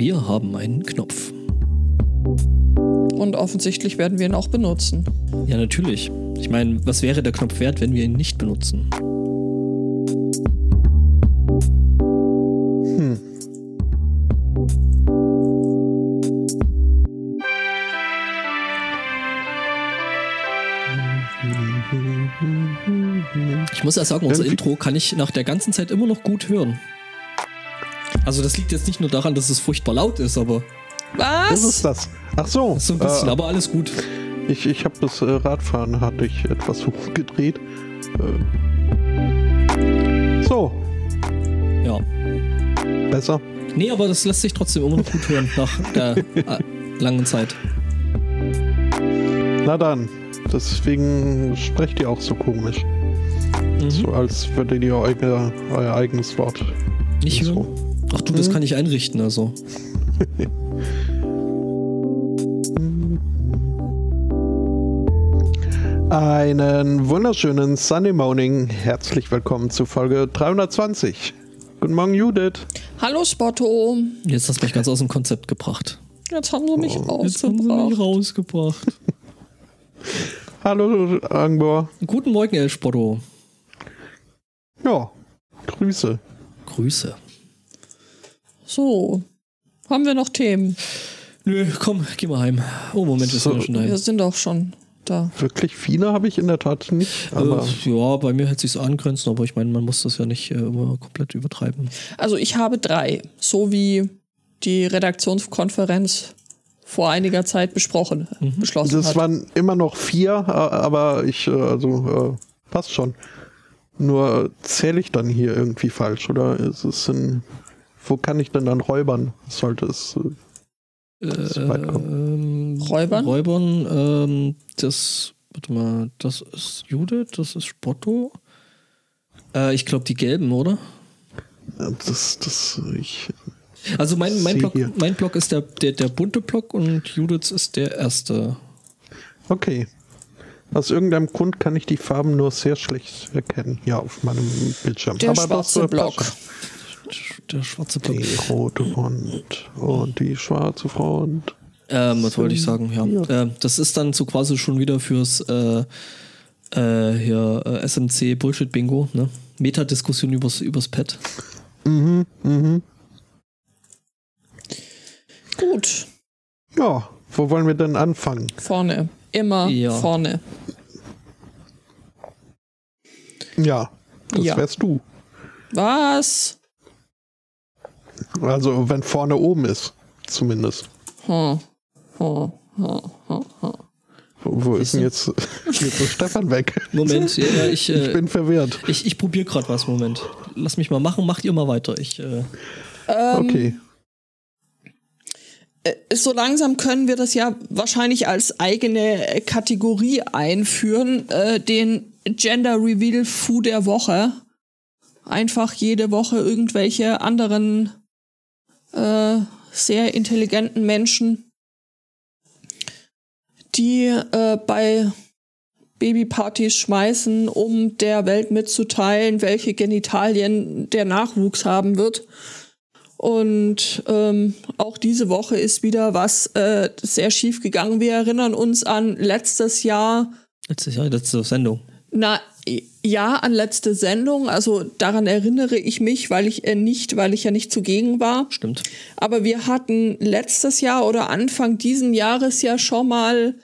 Wir haben einen Knopf. Und offensichtlich werden wir ihn auch benutzen. Ja, natürlich. Ich meine, was wäre der Knopf wert, wenn wir ihn nicht benutzen? Hm. Ich muss ja sagen, unser Intro kann ich nach der ganzen Zeit immer noch gut hören. Also das liegt jetzt nicht nur daran, dass es furchtbar laut ist, aber Was ist Was? das? Ach so. so ein bisschen, äh, aber alles gut. ich ich habe das äh, Radfahren hatte ich etwas hochgedreht. Äh, so, Ja. besser. Nee, aber das lässt sich trotzdem immer noch gut hören nach der äh, langen Zeit. Na dann, deswegen sprecht ihr auch so komisch. Mhm. So als würdet ihr euer, euer eigenes Wort. Nicht so. hören? Ach du, das Mhm. kann ich einrichten, also. Einen wunderschönen Sunday Morning. Herzlich willkommen zu Folge 320. Guten Morgen, Judith. Hallo Spotto. Jetzt hast du mich ganz aus dem Konzept gebracht. Jetzt haben sie mich Oh, Jetzt haben sie mich rausgebracht. rausgebracht. Hallo, Angbor. Guten Morgen, El Spotto. Ja, Grüße. Grüße. So. Haben wir noch Themen? Nö, komm, geh mal heim. Oh, Moment, wir So. sind ja schon Wir daheim. sind doch schon da. Wirklich viele habe ich in der Tat nicht, aber Äh, ja, bei mir hätte sich's angrenzen, aber ich meine, man muss das ja nicht äh, immer komplett übertreiben. Also ich habe drei, so wie die Redaktionskonferenz vor einiger Zeit besprochen, beschlossen das hat. waren immer noch vier, äh, aber ich, äh, also, äh, passt schon. Nur äh, zähle ich dann hier irgendwie falsch oder ist es in, wo kann ich denn dann räubern? Sollte es, äh, kommen. Ähm, Räubern? Räubern, ähm, das, warte mal, das ist Judith, das ist Spotto. Äh, ich glaube, die gelben, oder? das, das, ich, Also mein, mein, Block, hier. mein Block ist der, der, der bunte Block und Judiths ist der erste. okay. Aus irgendeinem Grund kann ich die Farben nur sehr schlecht erkennen, hier auf meinem Bildschirm. Der das, schwarze äh, Block. passt Der schwarze. Block. Die rote Front und die schwarze Front. Ähm, was wollte ich sagen? Ja. Ja. Äh, das ist dann so quasi schon wieder fürs äh, äh, hier, äh, SMC Bullshit Bingo, ne? Metadiskussion übers, übers Pad. Mhm, mhm. Gut, Ja, wo wollen wir denn anfangen? vorne. Immer Ja. vorne. Ja, das Ja. wärst du. Was? Also, wenn vorne oben ist, zumindest. Hm. Hm. Hm. Hm. Hm. Wo, wo ist denn jetzt, jetzt ist Stefan weg? Moment, ja, ich, Ich äh, bin verwirrt. ich, ich probiere gerade was. Moment. Lass mich mal machen, macht ihr mal weiter. Ich, äh, Ähm, Okay. äh, so langsam können wir das ja wahrscheinlich als eigene Kategorie einführen, äh, den Gender Reveal Fu der Woche. Einfach jede Woche irgendwelche anderen äh, sehr intelligenten Menschen, die äh, bei Babypartys schmeißen, um der Welt mitzuteilen, welche Genitalien der Nachwuchs haben wird. Und ähm, auch diese Woche ist wieder was äh, sehr schief gegangen. Wir erinnern uns an letztes Jahr, letztes Jahr, letzte Sendung. na ja, an letzte Sendung. Also daran erinnere ich mich, weil ich äh, nicht, weil ich ja nicht zugegen war. Stimmt. Aber wir hatten letztes Jahr oder Anfang diesen Jahres ja schon mal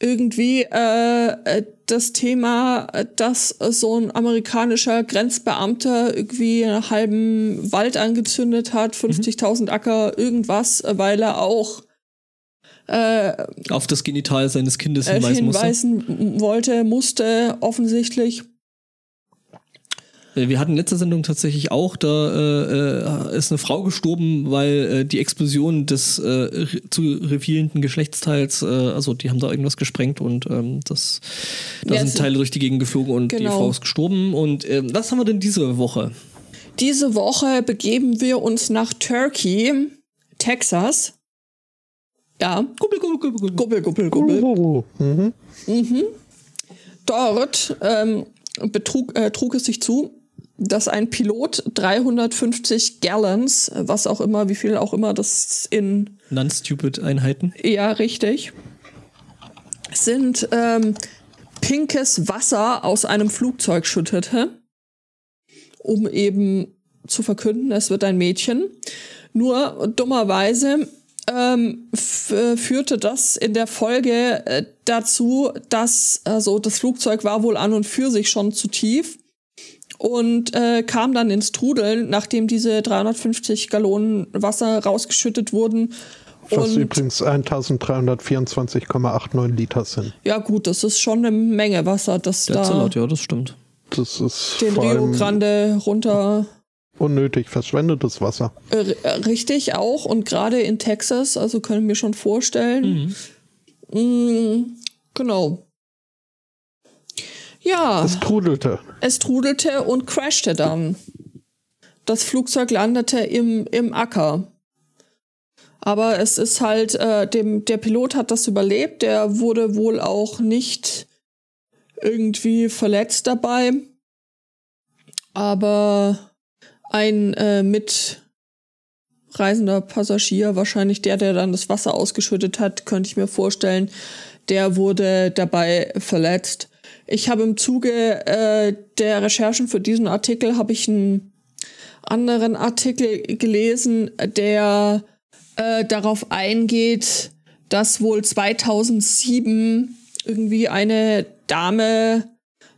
irgendwie äh, äh, das Thema, dass so ein amerikanischer Grenzbeamter irgendwie einen halben Wald angezündet hat, 50.000 Acker, irgendwas, weil er auch äh, Auf das Genital seines Kindes äh, hinweisen hinweisen wollte, musste offensichtlich. Äh, Wir hatten letzte Sendung tatsächlich auch, da äh, äh, ist eine Frau gestorben, weil äh, die Explosion des äh, zu revealenden Geschlechtsteils, äh, also die haben da irgendwas gesprengt und ähm, das, da Ja, sind Teile durch die Gegend geflogen und die Genau. Frau ist gestorben. Und ähm, was haben wir denn diese Woche? Diese Woche begeben wir uns nach Turkey, Texas. Ja, Gubbel, gubbel, gubbel, gubbel. gubbel. Oh, mhm. Mhm. Dort ähm, betrug, äh, trug es sich zu, dass ein Pilot 350 Gallons, was auch immer, wie viel auch immer das in. Non-stupid Einheiten. Ja, richtig. Sind ähm, pinkes Wasser aus einem Flugzeug schüttete, um eben zu verkünden, es wird ein Mädchen. Nur dummerweise ähm, führte das in der Folge äh, dazu, dass also das Flugzeug war wohl an und für sich schon zu tief und äh, kam dann ins Trudeln, nachdem diese 350 Gallonen Wasser rausgeschüttet wurden. Was und, übrigens 1324,89 Liter sind. Ja gut, das ist schon eine Menge Wasser, das Der da Salat, ja, das stimmt. Das ist den Rio Grande runter unnötig verschwendetes Wasser. Äh, richtig auch und gerade in Texas, also können wir schon vorstellen. Mhm. Mm, genau. Ja. Es trudelte. Es trudelte und crashte dann. Das Flugzeug landete im, im Acker. Aber es ist halt, äh, dem, der Pilot hat das überlebt, der wurde wohl auch nicht irgendwie verletzt dabei. Aber ein äh, mitreisender Passagier, wahrscheinlich der, der dann das Wasser ausgeschüttet hat, könnte ich mir vorstellen, der wurde dabei verletzt. Ich habe im Zuge äh, der Recherchen für diesen Artikel habe ich einen anderen Artikel gelesen, der äh, darauf eingeht, dass wohl 2007 irgendwie eine Dame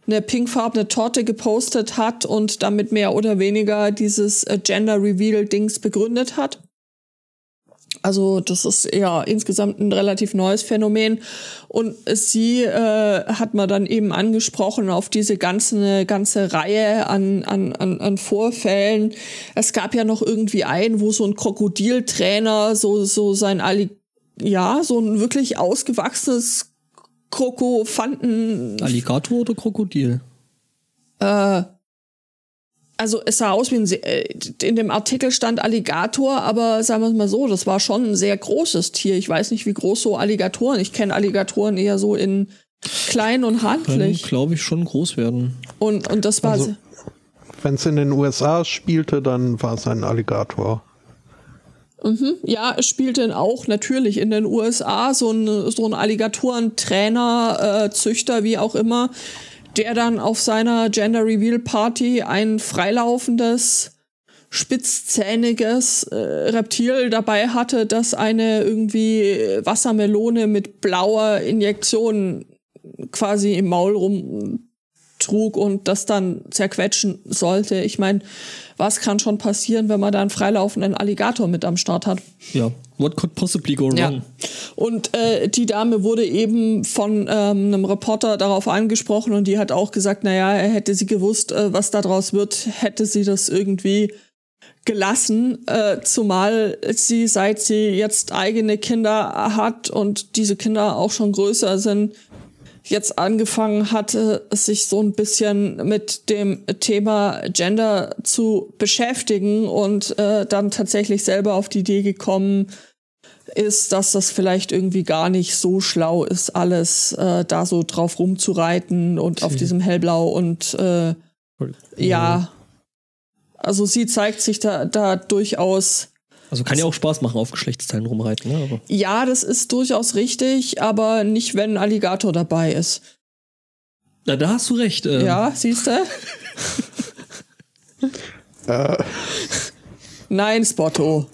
eine pinkfarbene Torte gepostet hat und damit mehr oder weniger dieses äh, Gender Reveal Dings begründet hat. Also das ist ja insgesamt ein relativ neues Phänomen. Und sie äh, hat man dann eben angesprochen auf diese ganze, ganze Reihe an, an, an, an Vorfällen. Es gab ja noch irgendwie einen, wo so ein Krokodiltrainer so, so sein Ali ja, so ein wirklich ausgewachsenes Krokofanten. Alligator oder Krokodil? Äh, also es sah aus wie ein, äh, in dem Artikel stand Alligator, aber sagen wir es mal so, das war schon ein sehr großes Tier. Ich weiß nicht, wie groß so Alligatoren. Ich kenne Alligatoren eher so in klein und handlich. glaube ich, schon groß werden. Und, und das war. Also, Wenn es in den USA spielte, dann war es ein Alligator. Mhm. Ja, es spielte auch natürlich in den USA so ein, so ein Alligatorentrainer, äh, Züchter, wie auch immer, der dann auf seiner Gender Reveal Party ein freilaufendes, spitzzähniges äh, Reptil dabei hatte, das eine irgendwie Wassermelone mit blauer Injektion quasi im Maul rumtrug und das dann zerquetschen sollte. Ich meine, was kann schon passieren, wenn man da einen freilaufenden Alligator mit am Start hat? Ja, what could possibly go wrong? Ja. Und äh, die Dame wurde eben von ähm, einem Reporter darauf angesprochen und die hat auch gesagt, naja, hätte sie gewusst, äh, was daraus wird, hätte sie das irgendwie gelassen, äh, zumal sie, seit sie jetzt eigene Kinder hat und diese Kinder auch schon größer sind, jetzt angefangen hatte, sich so ein bisschen mit dem Thema Gender zu beschäftigen und äh, dann tatsächlich selber auf die Idee gekommen ist, dass das vielleicht irgendwie gar nicht so schlau ist, alles äh, da so drauf rumzureiten und auf diesem Hellblau und äh, ja, also sie zeigt sich da, da durchaus also kann ja auch Spaß machen, auf Geschlechtsteilen rumreiten. Ne? Aber ja, das ist durchaus richtig, aber nicht, wenn ein Alligator dabei ist. Na, da hast du recht. Ähm. Ja, siehst du? äh. Nein, Spotto.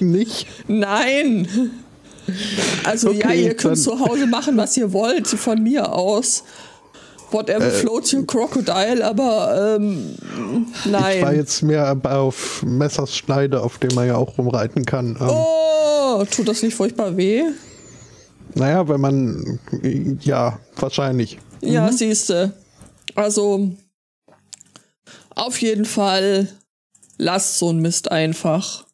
nicht? Nein. Also okay, ja, ihr könnt zu Hause machen, was ihr wollt, von mir aus. Whatever äh, floats your crocodile, aber ähm, nein. Ich war jetzt mehr auf Messers Schneide, auf dem man ja auch rumreiten kann. Ähm, oh, tut das nicht furchtbar weh? Naja, wenn man, ja, wahrscheinlich. Ja, mhm. siehste. Also, auf jeden Fall, lasst so ein Mist einfach.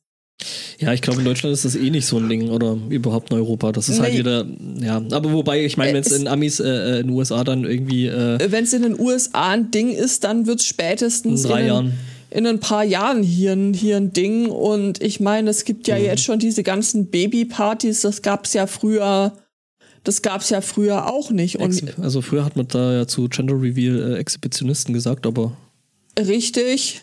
Ja, ich glaube, in Deutschland ist das eh nicht so ein Ding oder überhaupt in Europa. Das ist halt nee. halt wieder, ja. Aber wobei, ich meine, äh, wenn es in Amis, äh, äh, in den USA dann irgendwie. Äh, wenn es in den USA ein Ding ist, dann wird es spätestens in, drei in, Jahren. in ein paar Jahren hier, hier ein Ding. Und ich meine, es gibt ja mhm. jetzt schon diese ganzen Babypartys, das gab es ja früher Das gab es ja früher auch nicht. Und also früher hat man da ja zu Gender Reveal äh, Exhibitionisten gesagt, aber. Richtig.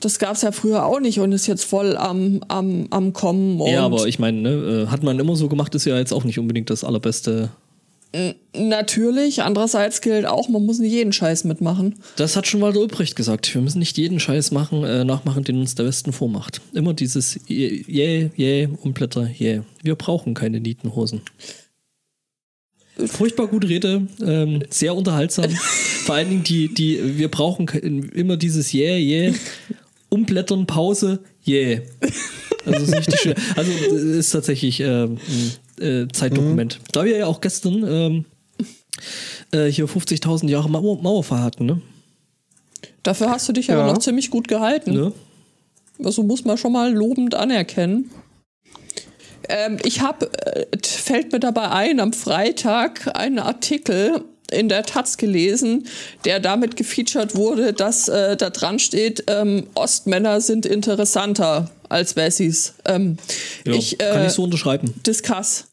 Das gab es ja früher auch nicht und ist jetzt voll am, am, am Kommen. ja, aber ich meine, ne, äh, hat man immer so gemacht, ist ja jetzt auch nicht unbedingt das allerbeste. Natürlich, andererseits gilt auch, man muss nicht jeden Scheiß mitmachen. Das hat schon Walter Ulbricht gesagt. Wir müssen nicht jeden Scheiß machen, äh, nachmachen, den uns der Westen vormacht. Immer dieses Yeah, yeah, Umblätter, yeah. Wir brauchen keine Nietenhosen. Furchtbar gute Rede, ähm, sehr unterhaltsam. Vor allen Dingen die, die, wir brauchen immer dieses Yeah, yeah, Umblättern, Pause, yeah. Also ist richtig schön. Also ist tatsächlich äh, ein äh, Zeitdokument. Mhm. Da wir ja auch gestern ähm, äh, hier 50.000 Jahre Mauer Mauerfall hatten, ne? Dafür hast du dich ja. aber noch ziemlich gut gehalten. Ne? Also muss man schon mal lobend anerkennen. Ähm, ich habe, äh, fällt mir dabei ein, am Freitag einen Artikel in der Taz gelesen, der damit gefeatured wurde, dass äh, da dran steht, ähm, Ostmänner sind interessanter als Wessis. Ähm, ja, ich, äh, kann ich so unterschreiben. Discuss.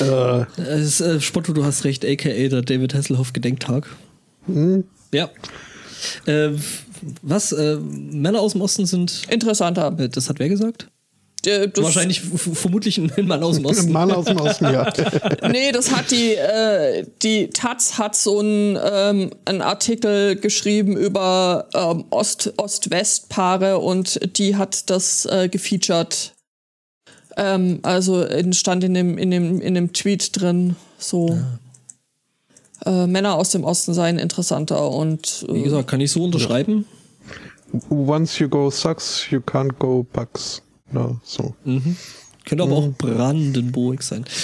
Äh. Ist, äh, Spotto, du hast recht, aka der David Hasselhoff Gedenktag. Hm. Ja. Äh, was? Äh, Männer aus dem Osten sind. Interessanter. Äh, das hat wer gesagt? Äh, Wahrscheinlich vermutlich ein Mann aus dem Osten. Ein Mann aus dem Osten, ja. nee, das hat die, äh, die Taz hat so einen, ähm, einen Artikel geschrieben über ähm, Ost-Ost-West-Paare und die hat das äh, gefeatured. Ähm, also stand in dem, in, dem, in dem Tweet drin, so. Ja. Äh, Männer aus dem Osten seien interessanter und. Wie gesagt, kann ich so unterschreiben? Once you go sucks, you can't go bucks. Ja, so. Mhm. Könnte aber mhm. auch Brandenburg sein.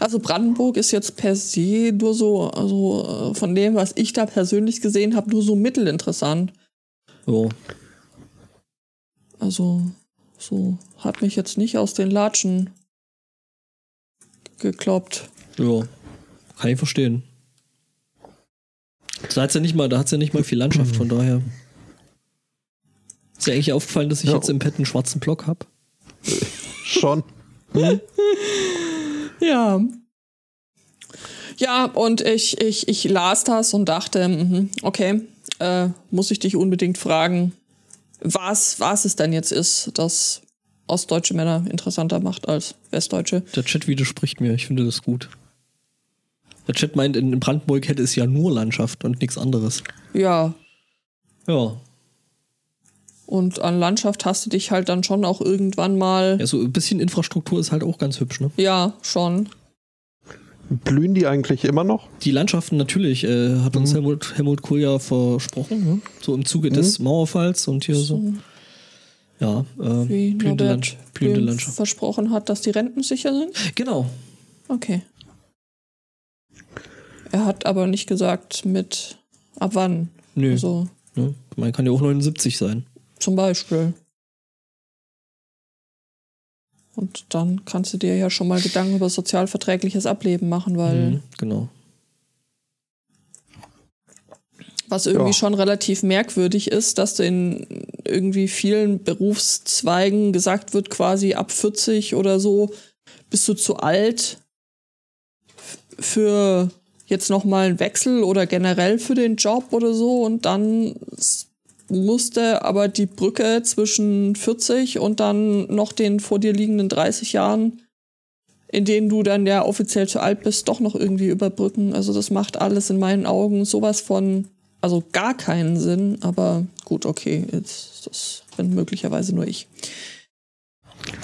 Also Brandenburg ist jetzt per se nur so, also äh, von dem, was ich da persönlich gesehen habe, nur so mittelinteressant. Jo. Also, so hat mich jetzt nicht aus den Latschen gekloppt. Ja, kann ich verstehen. Da hat's ja nicht mal, da hat's ja nicht mal viel Landschaft, von daher. Ist dir eigentlich aufgefallen, dass ich ja. jetzt im Pad einen schwarzen Block habe? Schon. Hm? ja. Ja, und ich, ich, ich las das und dachte, mhm, okay, äh, muss ich dich unbedingt fragen, was, was es denn jetzt ist, das ostdeutsche Männer interessanter macht als westdeutsche. Der Chat widerspricht mir, ich finde das gut. Der Chat meint, in Brandenburg hätte es ja nur Landschaft und nichts anderes. Ja. Ja, und an Landschaft hast du dich halt dann schon auch irgendwann mal. Ja, so ein bisschen Infrastruktur ist halt auch ganz hübsch, ne? Ja, schon. Blühen die eigentlich immer noch? Die Landschaften natürlich, äh, hat uns mhm. Helmut, Helmut Kohl ja versprochen, ne? so im Zuge mhm. des Mauerfalls und hier so. so. Ja, äh, Wie blühende, Land, blühende Landschaft. versprochen hat, dass die Renten sicher sind? Genau. Okay. Er hat aber nicht gesagt, mit ab wann. Nö. Also, ne? Man kann ja auch 79 sein. Zum Beispiel. Und dann kannst du dir ja schon mal Gedanken über sozialverträgliches Ableben machen, weil. Mhm, genau. Was irgendwie ja. schon relativ merkwürdig ist, dass du in irgendwie vielen Berufszweigen gesagt wird, quasi ab 40 oder so bist du zu alt für jetzt nochmal einen Wechsel oder generell für den Job oder so und dann musste aber die Brücke zwischen 40 und dann noch den vor dir liegenden 30 Jahren, in denen du dann ja offiziell zu alt bist, doch noch irgendwie überbrücken. Also das macht alles in meinen Augen sowas von, also gar keinen Sinn, aber gut, okay, jetzt, das bin möglicherweise nur ich.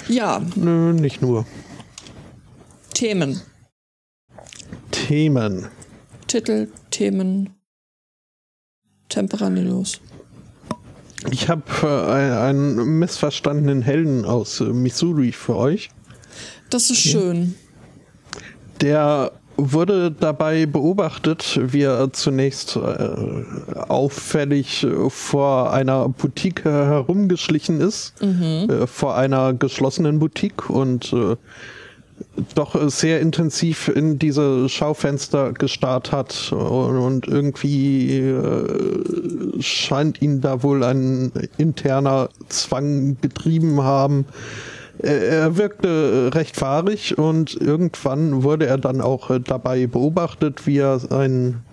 Ja. Nö, nicht nur. Themen. Themen. Titel, Themen. Temperanillos. Ich habe äh, einen missverstandenen Helden aus äh, Missouri für euch. Das ist schön. Der wurde dabei beobachtet, wie er zunächst äh, auffällig äh, vor einer Boutique herumgeschlichen ist, mhm. äh, vor einer geschlossenen Boutique und äh, doch sehr intensiv in diese Schaufenster gestarrt hat und irgendwie äh, scheint ihn da wohl ein interner Zwang getrieben haben, er, er wirkte recht fahrig und irgendwann wurde er dann auch äh, dabei beobachtet, wie er ein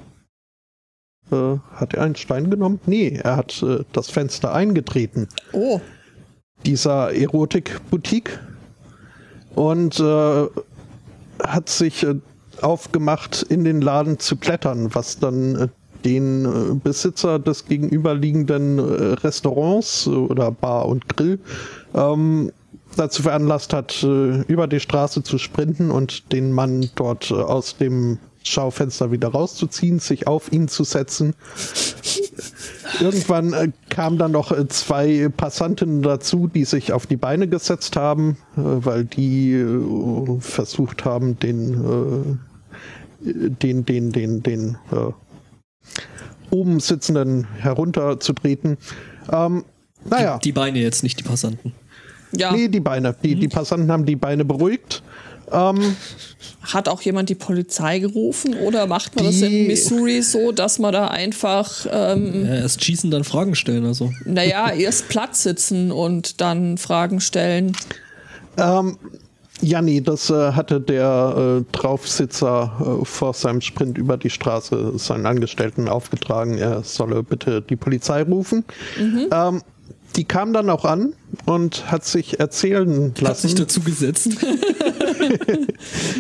äh, hat er einen Stein genommen? Nee, er hat äh, das Fenster eingetreten. Oh. Dieser Erotik-Boutique. Und äh, hat sich äh, aufgemacht, in den Laden zu klettern, was dann äh, den äh, Besitzer des gegenüberliegenden äh, Restaurants oder Bar und Grill ähm, dazu veranlasst hat, äh, über die Straße zu sprinten und den Mann dort äh, aus dem Schaufenster wieder rauszuziehen, sich auf ihn zu setzen. Irgendwann äh, kamen dann noch äh, zwei Passanten dazu, die sich auf die Beine gesetzt haben, äh, weil die äh, versucht haben, den, äh, den, den, den, den äh, oben sitzenden herunterzutreten. Ähm, naja. Die, die Beine jetzt, nicht die Passanten. Ja. Nee, die Beine. Die, die Passanten haben die Beine beruhigt. Ähm, Hat auch jemand die Polizei gerufen oder macht man das in Missouri so, dass man da einfach, ähm, Ja, erst schießen, dann Fragen stellen. Also. naja, erst Platz sitzen und dann Fragen stellen? ähm, ja, nee, das äh, hatte der äh, Draufsitzer äh, vor seinem Sprint über die Straße seinen Angestellten aufgetragen, er solle bitte die Polizei rufen. Ähm, die kam dann auch an und hat sich erzählen Hat sich lassen dazu gesetzt.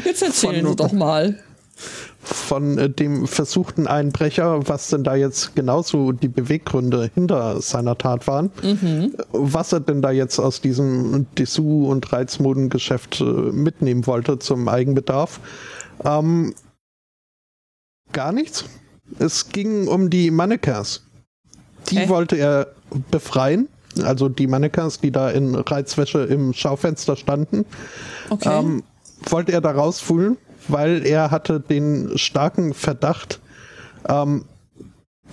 Jetzt erzählen Von- Sie doch mal. von äh, dem versuchten Einbrecher, was denn da jetzt genauso die Beweggründe hinter seiner Tat waren, was er denn da jetzt aus diesem Dessous- und Reizmodengeschäft äh, mitnehmen wollte zum Eigenbedarf. Ähm, gar nichts. Es ging um die Mannequins. Die Hä? wollte er befreien. Also die Mannequins, die da in Reizwäsche im Schaufenster standen Okay. ähm, wollte er da rausholen, weil er hatte den starken Verdacht, ähm,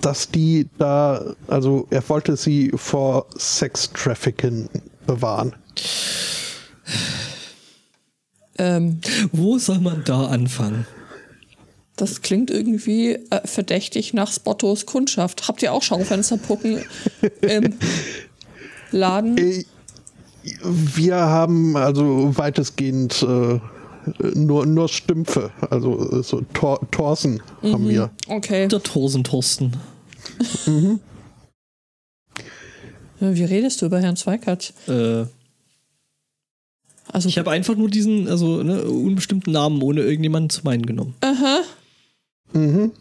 dass die da, also er wollte sie vor Sex-Trafficking bewahren. ähm, Wo soll man da anfangen? das klingt irgendwie äh, verdächtig nach Spottos Kundschaft. Habt ihr auch Schaufensterpuppen im Laden? Äh, Wir haben also weitestgehend äh, nur, nur Stümpfe, also äh, so Tor Torsen haben wir. Okay. Der Thorsen Thorsten. Wie redest du über Herrn Zweikatz? Äh, Also, ich habe einfach nur diesen, also ne, unbestimmten Namen ohne irgendjemanden zu meinen genommen. aha. Mhm.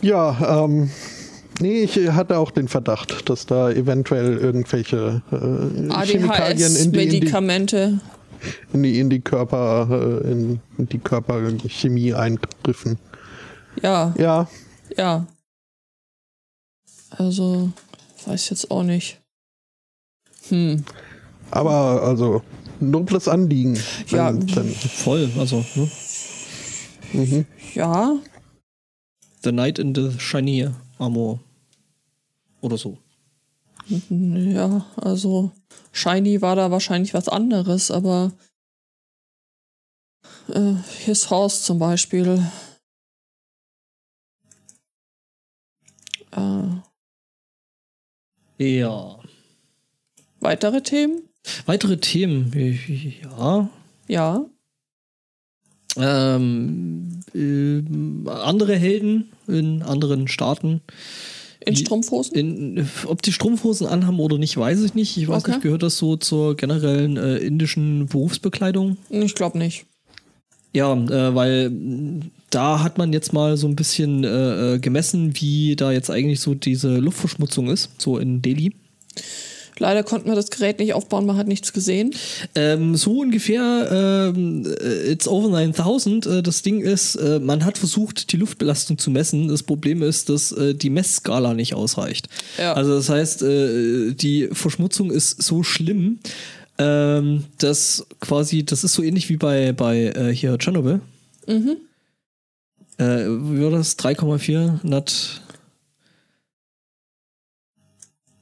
Ja, ähm, nee, ich hatte auch den Verdacht, dass da eventuell irgendwelche äh, Chemikalien in die, in, die, ADHS-Medikamente. in, die, in die Körper, äh, in, die Körperchemie eingriffen. Ja, Ja, ja. Also, weiß jetzt auch nicht. Hm. aber also nobles Anliegen. Ja. Wenn- Voll, also, ne? mhm. Ja, The Knight in the Shiny Armor. Oder so. ja, also Shiny war da wahrscheinlich was anderes, aber äh, His Horse zum Beispiel. Äh, Ja. weitere Themen? Weitere Themen. Ja. Ja. Ähm, ähm, andere Helden in anderen Staaten. In Strumpfhosen? In, ob die Strumpfhosen anhaben oder nicht, weiß ich nicht. Ich weiß Okay. nicht, gehört das so zur generellen äh, indischen Berufsbekleidung? Ich glaube nicht. Ja, äh, weil da hat man jetzt mal so ein bisschen äh, äh, gemessen, wie da jetzt eigentlich so diese Luftverschmutzung ist, so in Delhi. Leider konnten wir das Gerät nicht aufbauen, man hat nichts gesehen. Ähm, so ungefähr, ähm, äh, it's over 9000. Äh, das Ding ist, äh, man hat versucht, die Luftbelastung zu messen. Das Problem ist, dass äh, die Messskala nicht ausreicht. Ja. Also das heißt, die Verschmutzung ist so schlimm, ähm, dass quasi, das ist so ähnlich wie bei, bei hier Tschernobyl. Mhm. Wie war das? 3,4 Nat. Nat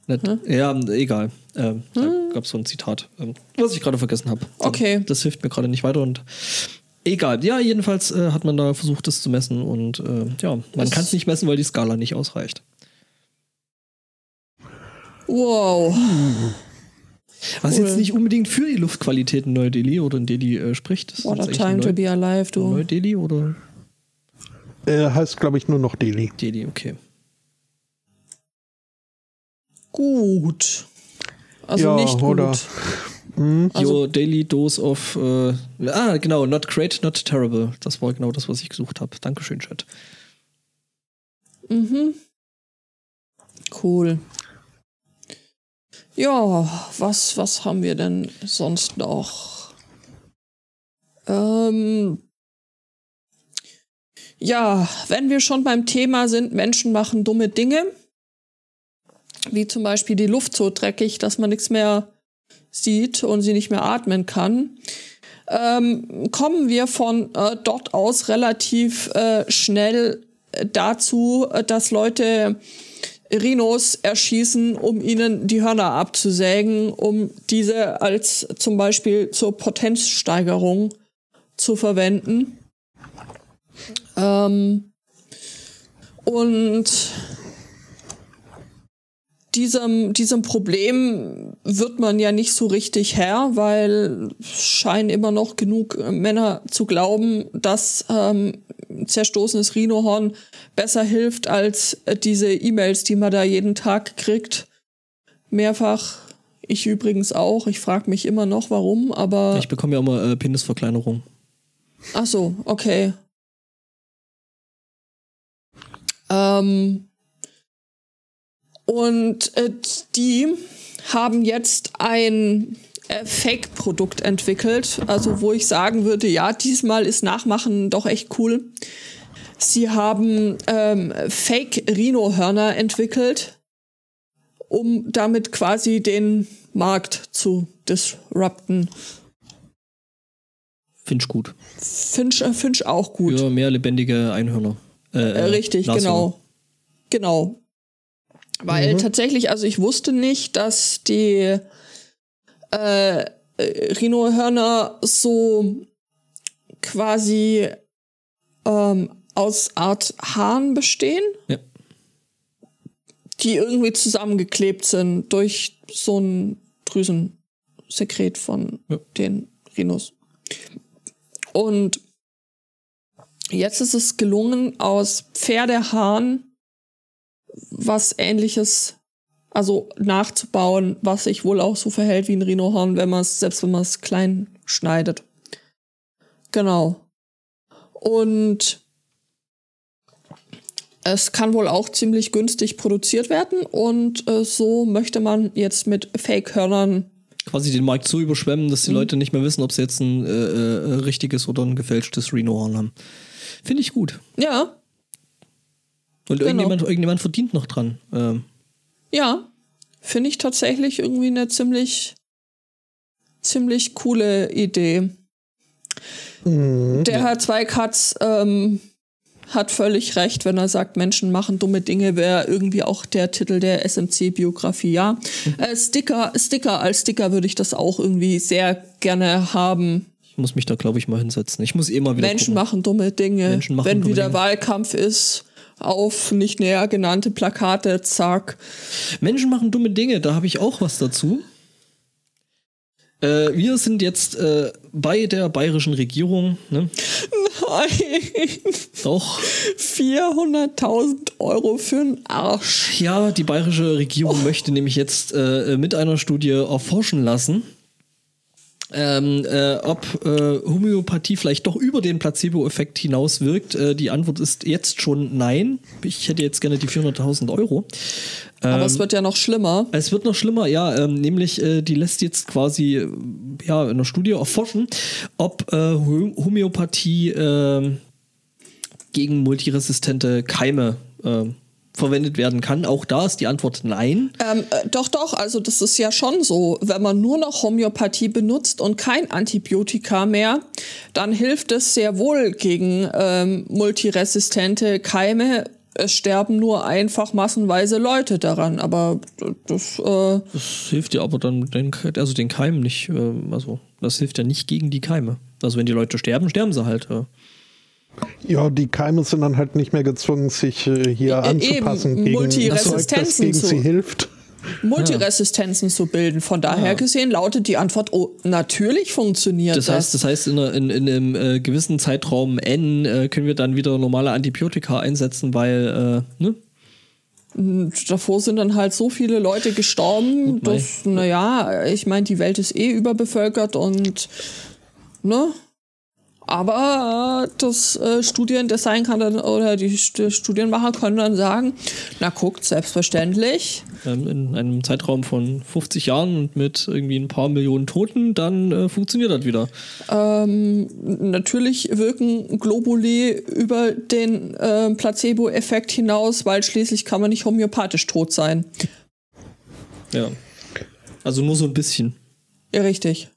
Hm? Ja, egal. Ähm, Da gab es so ein Zitat, ähm, was ich gerade vergessen habe. Okay. Das hilft mir gerade nicht weiter und egal. Ja, jedenfalls äh, hat man da versucht, das zu messen und äh, ja, man kann es nicht messen, weil die Skala nicht ausreicht. Wow. Was cool. jetzt nicht unbedingt für die Luftqualität in Neu-Delhi oder in Delhi äh, spricht. What a time to be alive, du. Neu-Delhi oder? Äh, heißt, glaube ich, nur noch Delhi. Delhi, okay. Gut. Also ja, nicht gut. Oder, hm? Also, Your daily dose of. Äh, ah, genau, not great, not terrible. Das war genau das, was ich gesucht habe. Dankeschön, Chat. Mhm. Cool. Ja, was, was haben wir denn sonst noch? Ähm, ja, wenn wir schon beim Thema sind, Menschen machen dumme Dinge, wie zum Beispiel die Luft so dreckig, dass man nichts mehr sieht und sie nicht mehr atmen kann, ähm, kommen wir von äh, dort aus relativ äh, schnell dazu, dass Leute Rhinos erschießen, um ihnen die Hörner abzusägen, um diese als zum Beispiel zur Potenzsteigerung zu verwenden. Ähm, und diesem, diesem Problem wird man ja nicht so richtig Herr, weil scheinen immer noch genug Männer zu glauben, dass ähm, zerstoßenes Rhinohorn besser hilft als diese E-Mails, die man da jeden Tag kriegt. Mehrfach. Ich übrigens auch. Ich frage mich immer noch, warum, aber. Ich bekomme ja immer äh, Penisverkleinerung. Ach so, okay. Ähm, und äh, die haben jetzt ein äh, Fake-Produkt entwickelt, also wo ich sagen würde, ja, diesmal ist Nachmachen doch echt cool. Sie haben ähm, Fake-Rhino-Hörner entwickelt, um damit quasi den Markt zu disrupten. Finde ich gut. Finde ich, find ich auch gut. Für mehr lebendige Einhörner. Äh, äh, richtig, genau. Genau. Weil mhm. tatsächlich, also ich wusste nicht, dass die äh, Rhinohörner so quasi ähm, aus Art Haaren bestehen. Ja. Die irgendwie zusammengeklebt sind durch so ein Drüsensekret von ja. den Rhinos. Und jetzt ist es gelungen, aus Pferdehaaren was ähnliches, also nachzubauen, was sich wohl auch so verhält wie ein Rhinohorn, wenn man es, selbst wenn man es klein schneidet. Genau. Und es kann wohl auch ziemlich günstig produziert werden und äh, so möchte man jetzt mit Fake-Hörnern quasi den Markt so überschwemmen, dass die mhm. Leute nicht mehr wissen, ob sie jetzt ein äh, äh, richtiges oder ein gefälschtes Rhinohorn haben. Finde ich gut. Ja, und genau. irgendjemand, irgendjemand verdient noch dran. Ähm. Ja, finde ich tatsächlich irgendwie eine ziemlich, ziemlich coole Idee. Mhm, Der ja. Herr Zweikatz ähm, hat völlig recht, wenn er sagt, Menschen machen dumme Dinge, wäre irgendwie auch der Titel der SMC-Biografie, ja. Mhm. Äh, Sticker, Sticker als Sticker würde ich das auch irgendwie sehr gerne haben. Ich muss mich da, glaube ich, mal hinsetzen. Ich muss eh mal wieder. Menschen gucken. machen dumme Dinge. Menschen machen wenn dumme wieder Dinge. Wahlkampf ist auf nicht näher genannte Plakate, zack. Menschen machen dumme Dinge, da habe ich auch was dazu. Äh, wir sind jetzt äh, bei der bayerischen Regierung. Ne? Nein. Doch. 400.000 Euro für einen Arsch. Ja, die bayerische Regierung oh. möchte nämlich jetzt äh, mit einer Studie erforschen lassen, ähm, äh, ob äh, Homöopathie vielleicht doch über den Placebo-Effekt hinaus wirkt. Äh, die Antwort ist jetzt schon nein. Ich hätte jetzt gerne die 400.000 Euro. Ähm, Aber es wird ja noch schlimmer. Es wird noch schlimmer, ja. Ähm, nämlich, äh, die lässt jetzt quasi äh, ja, in einer Studie erforschen, ob äh, Homöopathie ähm, gegen multiresistente Keime ähm, verwendet werden kann. Auch da ist die Antwort nein. Ähm, äh, doch, doch. Also das ist ja schon so. Wenn man nur noch Homöopathie benutzt und kein Antibiotika mehr, dann hilft es sehr wohl gegen ähm, multiresistente Keime. Es sterben nur einfach massenweise Leute daran, aber das. Äh das hilft ja aber dann den, also den Keimen nicht. Äh, also das hilft ja nicht gegen die Keime. Also wenn die Leute sterben, sterben sie halt. Äh. Ja, die Keime sind dann halt nicht mehr gezwungen, sich äh, hier e anzupassen eben, gegen Multiresistenzen Zeug, das gegen sie hilft. Multiresistenzen zu bilden. Von daher Ja. gesehen lautet die Antwort, oh, natürlich funktioniert Das das. heißt, das heißt in, einer- in, in einem äh, gewissen Zeitraum N äh, können wir dann wieder normale Antibiotika einsetzen, weil, äh, ne? davor sind dann halt so viele Leute gestorben, dass, naja, ich meine, die Welt ist eh überbevölkert und, ne? Aber äh, das äh, Studiendesign kann dann, oder die St Studienmacher können dann sagen, na guckt, selbstverständlich. ähm, in einem Zeitraum von 50 Jahren und mit irgendwie ein paar Millionen Toten, dann äh, funktioniert das wieder. Ähm, natürlich wirken Globuli über den äh, Placebo-Effekt hinaus, weil schließlich kann man nicht homöopathisch tot sein. Ja. Also nur so ein bisschen. Ja, richtig.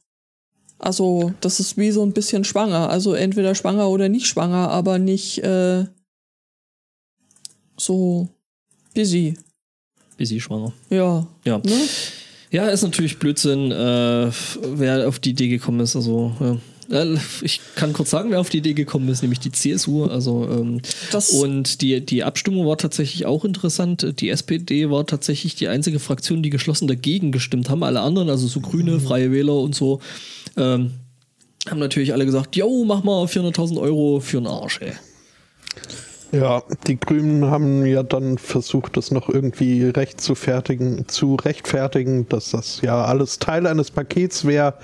Also, das ist wie so ein bisschen schwanger. Also entweder schwanger oder nicht schwanger, aber nicht äh, so busy. Sie schwanger. Ja. Ja. Ne? Ja, ist natürlich Blödsinn, äh, wer auf die Idee gekommen ist. Also, ja. Äh, Ich kann kurz sagen, wer auf die Idee gekommen ist, nämlich die CSU. Also, ähm, und die, die Abstimmung war tatsächlich auch interessant. Die SPD war tatsächlich die einzige Fraktion, die geschlossen dagegen gestimmt haben. Alle anderen, also so Grüne, Freie Wähler und so, ähm, haben natürlich alle gesagt: Jo, mach mal 400.000 Euro für einen Arsch, ey. Ja, die Grünen haben ja dann versucht, das noch irgendwie recht zu fertigen, zu rechtfertigen, dass das ja alles Teil eines Pakets wäre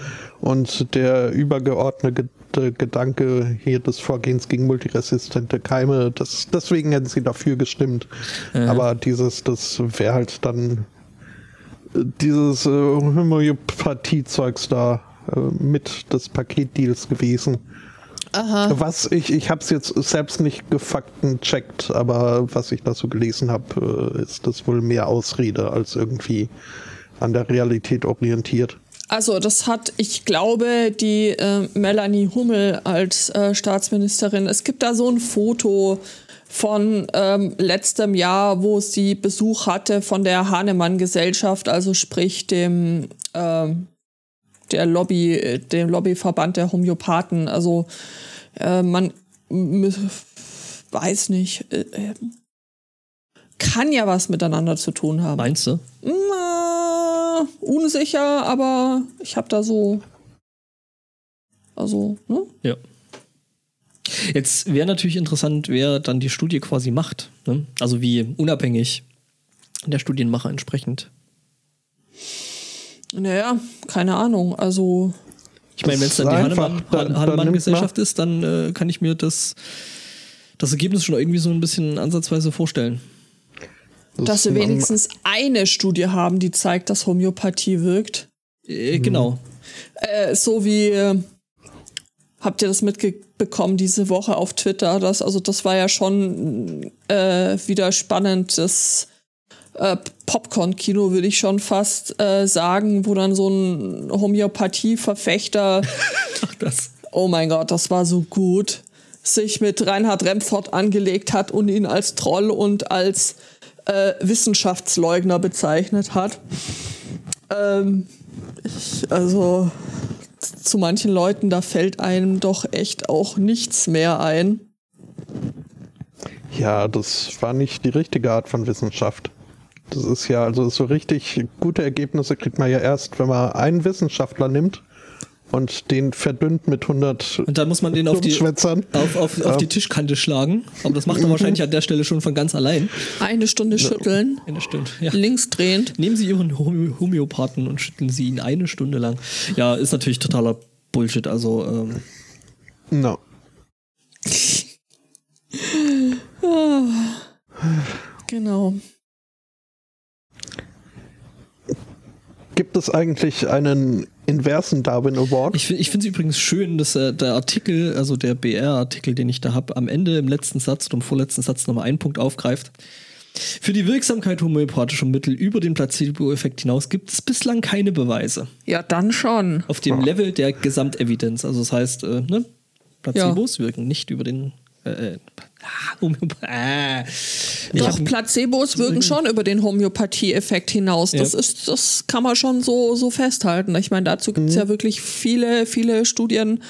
und der übergeordnete Gedanke hier des Vorgehens gegen multiresistente Keime, das, deswegen hätten sie dafür gestimmt. Aber dieses, das wäre halt dann äh, dieses äh, Homöopathie-Zeugs da äh, mit des Paketdeals gewesen. Was ich, ich habe es jetzt selbst nicht gefaktencheckt, aber was ich da so gelesen habe, äh, ist das wohl mehr Ausrede als irgendwie an der Realität orientiert. Also das hat, ich glaube, die äh, Melanie Hummel als äh, Staatsministerin. Es gibt da so ein Foto von ähm, letztem Jahr, wo sie Besuch hatte von der Hahnemann-Gesellschaft, also sprich dem ähm, der Lobby, äh, dem Lobbyverband der Homöopathen. Also äh, man weiß nicht, äh, äh, kann ja was miteinander zu tun haben. Meinst du? Na, unsicher, aber ich habe da so. Also, ne? Ja. Jetzt wäre natürlich interessant, wer dann die Studie quasi macht. Ne? Also wie unabhängig der Studienmacher entsprechend. Naja, keine Ahnung. Also, Ich meine, wenn es dann die Hahnemann-Gesellschaft ist, dann äh, kann ich mir das, das Ergebnis schon irgendwie so ein bisschen ansatzweise vorstellen. dass wir wenigstens eine Studie haben, die zeigt, dass Homöopathie wirkt. Äh, Genau. Äh, so wie. äh, Habt ihr das mitbekommen diese Woche auf Twitter? Das, also das war ja schon äh, wieder spannend. Das äh, Popcorn-Kino würde ich schon fast äh, sagen, wo dann so ein Homöopathie-Verfechter Ach, das. oh mein Gott, das war so gut, sich mit Reinhard Remford angelegt hat und ihn als Troll und als äh, Wissenschaftsleugner bezeichnet hat. Ähm, ich, also zu manchen Leuten, da fällt einem doch echt auch nichts mehr ein. Ja, das war nicht die richtige Art von Wissenschaft. Das ist ja, also so richtig gute Ergebnisse kriegt man ja erst, wenn man einen Wissenschaftler nimmt und den verdünnt mit 100 Und dann muss man den auf die, auf, auf, auf die Tischkante schlagen. Aber das macht er wahrscheinlich an der Stelle schon von ganz allein. Eine Stunde schütteln, Eine Stunde. Ja. links drehend. Nehmen Sie Ihren Homö- Homöopathen und schütteln Sie ihn eine Stunde lang. Ja, ist natürlich totaler Bullshit. Also, ähm, No. Genau. Gibt es eigentlich einen inversen Darwin Award? ich, ich finde es übrigens schön, dass äh, der Artikel, also der BR-Artikel, den ich da habe, am Ende im letzten Satz oder im vorletzten Satz nochmal einen Punkt aufgreift. Für die Wirksamkeit homöopathischer Mittel über den Placebo-Effekt hinaus gibt es bislang keine Beweise. Ja, dann schon. Auf dem Level der Gesamtevidenz. Also das heißt, äh, ne? Placebos wirken nicht über den äh, äh, ah, Doch, Placebos wirken schon über den Homöopathie-Effekt hinaus. Das Ja. ist, das kann man schon so, so festhalten. Ich meine, dazu gibt es ja wirklich viele, viele Studien,